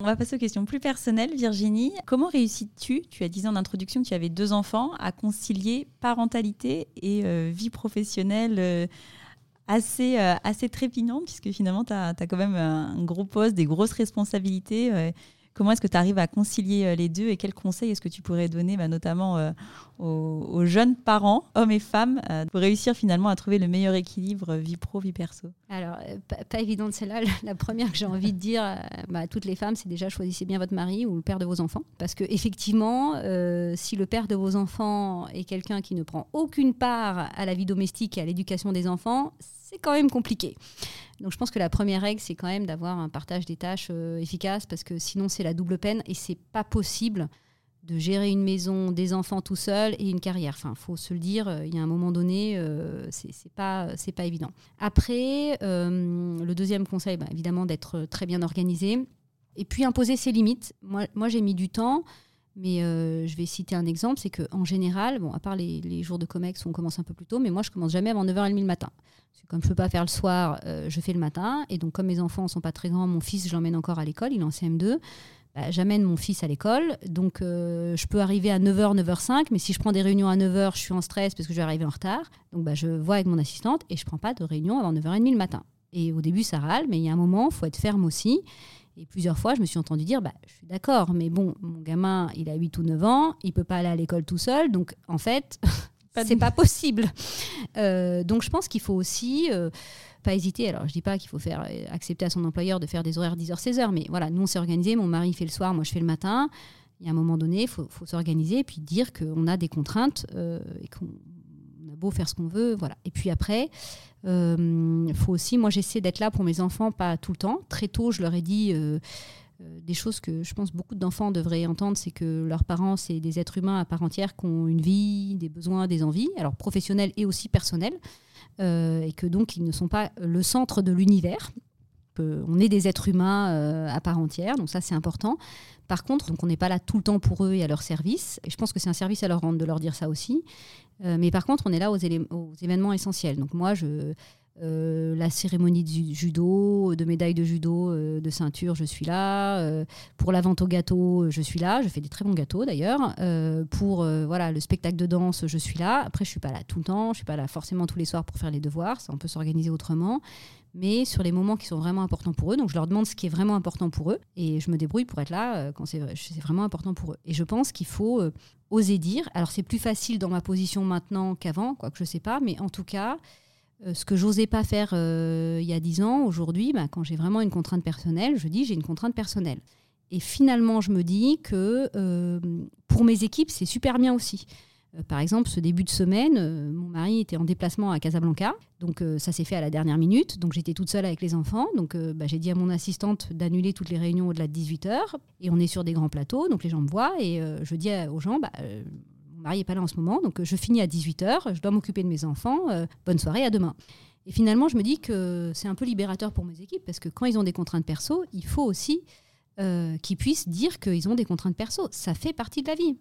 [SPEAKER 1] On va passer aux questions plus personnelles. Virginie, comment réussis-tu, tu as dit en introduction que tu avais deux enfants, à concilier parentalité et euh, vie professionnelle euh, assez, euh, assez puisque finalement, tu as, quand même un gros poste, des grosses responsabilités Comment est-ce que tu arrives à concilier euh, les deux et quels conseils est-ce que tu pourrais donner bah, notamment euh, aux, jeunes parents, hommes et femmes, euh, pour réussir finalement à trouver le meilleur équilibre vie pro, vie perso?
[SPEAKER 2] Alors, pas, évident de celle-là. La première que j'ai envie de dire bah, à toutes les femmes, c'est déjà choisissez bien votre mari ou le père de vos enfants. Parce que effectivement, si le père de vos enfants est quelqu'un qui ne prend aucune part à la vie domestique et à l'éducation des enfants, c'est quand même compliqué. Donc je pense que la première règle, c'est quand même d'avoir un partage des tâches euh, efficace parce que sinon c'est la double peine et c'est pas possible de gérer une maison, des enfants tout seul et une carrière. Enfin, faut se le dire, euh, il y a un moment donné, euh, c'est pas c'est pas évident. Après, le deuxième conseil, bah, évidemment, d'être très bien organisé et puis imposer ses limites. Moi, moi j'ai mis du temps. Mais je vais citer un exemple, c'est qu'en général, bon, à part les, jours de COMEX on commence un peu plus tôt, mais moi je commence jamais avant 9h30 le matin comme je ne peux pas faire le soir, euh, je fais le matin. Et donc, comme mes enfants ne sont pas très grands, mon fils, je l'emmène encore à l'école, il est en CM2. Bah, j'amène mon fils à l'école. Donc, euh, je peux arriver à 9h, 9h05. Mais si je prends des réunions à 9h, je suis en stress parce que je vais arriver en retard. Donc, bah, je vois avec mon assistante et je ne prends pas de réunion avant 9h30 le matin. Et au début, ça râle, mais il y a un moment, il faut être ferme aussi. Et plusieurs fois, je me suis entendu dire, bah, je suis d'accord, mais bon, mon gamin, il a 8 ou 9 ans, il peut pas aller à l'école tout seul. Donc, en fait, c'est pas possible. Euh, donc je pense qu'il faut aussi euh, pas hésiter. Alors je dis pas qu'il faut faire euh, accepter à son employeur de faire des horaires 10h 16h, mais voilà, nous on s'est organisé. Mon mari fait le soir, moi je fais le matin. Il y a un moment donné, il faut, s'organiser et puis dire qu'on a des contraintes et qu'on beau faire ce qu'on veut, voilà. Et puis après, il faut aussi, moi j'essaie d'être là pour mes enfants, pas tout le temps. Très tôt, je leur ai dit euh, des choses que je pense beaucoup d'enfants devraient entendre, c'est que leurs parents, c'est des êtres humains à part entière qui ont une vie, des besoins, des envies, alors professionnels et aussi personnels, euh, et que donc ils ne sont pas le centre de l'univers. On est des êtres humains euh, à part entière, donc ça c'est important. Par contre, donc on n'est pas là tout le temps pour eux et à leur service, et je pense que c'est un service à leur rendre de leur dire ça aussi. Mais par contre, on est là aux, événements essentiels. Donc moi, je, euh, la cérémonie de judo, de médaille de judo, euh, de ceinture, je suis là. Euh, pour la vente au gâteau, je suis là. Je fais des très bons gâteaux d'ailleurs. pour voilà le spectacle de danse, je suis là. Après, je suis pas là tout le temps. Je suis pas là forcément tous les soirs pour faire les devoirs. Ça, on peut s'organiser autrement. Mais sur les moments qui sont vraiment importants pour eux, donc je leur demande ce qui est vraiment important pour eux et je me débrouille pour être là quand c'est vraiment important pour eux. Et je pense qu'il faut oser dire. Alors c'est plus facile dans ma position maintenant qu'avant, quoi que je sais pas, mais en tout cas. Euh, ce que j'osais pas faire euh, il y a dix ans, aujourd'hui, bah, quand j'ai vraiment une contrainte personnelle, je dis j'ai une contrainte personnelle. Et finalement, je me dis que euh, pour mes équipes, c'est super bien aussi. Par exemple, ce début de semaine, mon mari était en déplacement à Casablanca, donc ça s'est fait à la dernière minute, donc j'étais toute seule avec les enfants, donc bah, j'ai dit à mon assistante d'annuler toutes les réunions au-delà de 18h, et on est sur des grands plateaux, donc les gens me voient, et je dis aux gens, bah, mon mari n'est pas là en ce moment, donc euh, je finis à 18h, je dois m'occuper de mes enfants, euh, bonne soirée, à demain. Et finalement, je me dis que c'est un peu libérateur pour mes équipes, parce que quand ils ont des contraintes perso, il faut aussi euh, qu'ils puissent dire qu'ils ont des contraintes perso. Ça fait partie de la vie.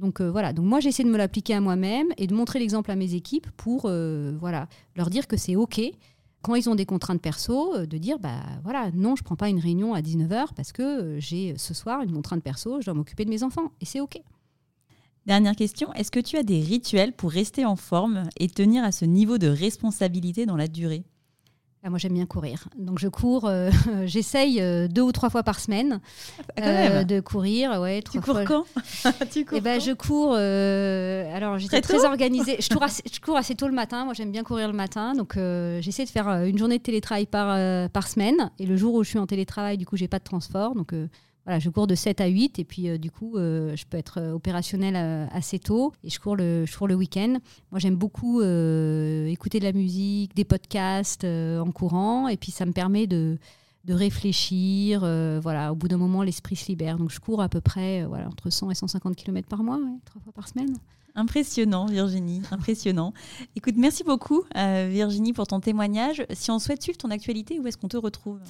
[SPEAKER 2] Donc voilà, donc moi j'essaie de me l'appliquer à moi-même et de montrer l'exemple à mes équipes pour voilà, leur dire que c'est OK quand ils ont des contraintes perso, de dire bah voilà, non, je prends pas une réunion à 19h parce que j'ai ce soir une contrainte perso, je dois m'occuper de mes enfants et c'est OK.
[SPEAKER 1] Dernière question, est-ce que tu as des rituels pour rester en forme et tenir à ce niveau de responsabilité dans la durée?
[SPEAKER 2] Moi, j'aime bien courir. Donc, je cours, euh, j'essaye euh, deux ou trois fois par semaine
[SPEAKER 1] ah, euh,
[SPEAKER 2] de courir. Ouais,
[SPEAKER 1] tu cours quand
[SPEAKER 2] tu cours eh ben, Je cours. alors, j'étais très, très organisée. je, cours assez, je cours assez tôt le matin. Moi, j'aime bien courir le matin. Donc, j'essaie de faire une journée de télétravail par, par semaine. Et le jour où je suis en télétravail, du coup, j'ai pas de transport. Donc, voilà, je cours de 7 à 8 et puis euh, du coup, euh, je peux être euh, opérationnel assez tôt et je cours le, je cours le week-end. Moi, j'aime beaucoup écouter de la musique, des podcasts en courant et puis ça me permet de, de réfléchir. voilà, au bout d'un moment, l'esprit se libère. Donc, je cours à peu près voilà, entre 100 et 150 km par mois, trois fois par semaine.
[SPEAKER 1] Impressionnant, Virginie, impressionnant. Écoute, merci beaucoup, Virginie, pour ton témoignage. Si on souhaite suivre ton actualité, où est-ce qu'on te retrouve?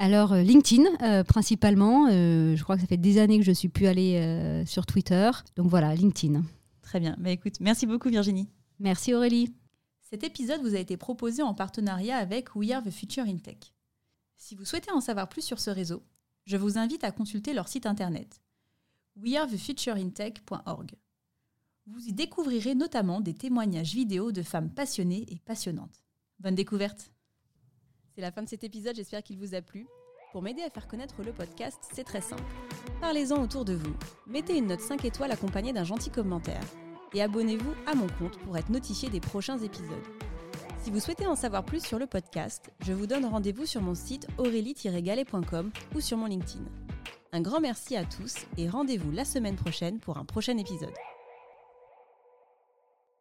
[SPEAKER 2] Alors euh, LinkedIn euh, principalement, euh, je crois que ça fait des années que je suis plus allée sur Twitter. Donc voilà, LinkedIn.
[SPEAKER 1] Très bien. Bah, écoute, merci beaucoup Virginie.
[SPEAKER 2] Merci Aurélie.
[SPEAKER 1] Cet épisode vous a été proposé en partenariat avec We Are the Future in Tech. Si vous souhaitez en savoir plus sur ce réseau, je vous invite à consulter leur site internet wearethefutureintech.org. Vous y découvrirez notamment des témoignages vidéo de femmes passionnées et passionnantes. Bonne découverte c'est la fin de cet épisode, j'espère qu'il vous a plu. Pour m'aider à faire connaître le podcast, c'est très simple. Parlez-en autour de vous. Mettez une note 5 étoiles accompagnée d'un gentil commentaire. Et abonnez-vous à mon compte pour être notifié des prochains épisodes. Si vous souhaitez en savoir plus sur le podcast, je vous donne rendez-vous sur mon site aurélie-galet.com ou sur mon LinkedIn. Un grand merci à tous et rendez-vous la semaine prochaine pour un prochain épisode.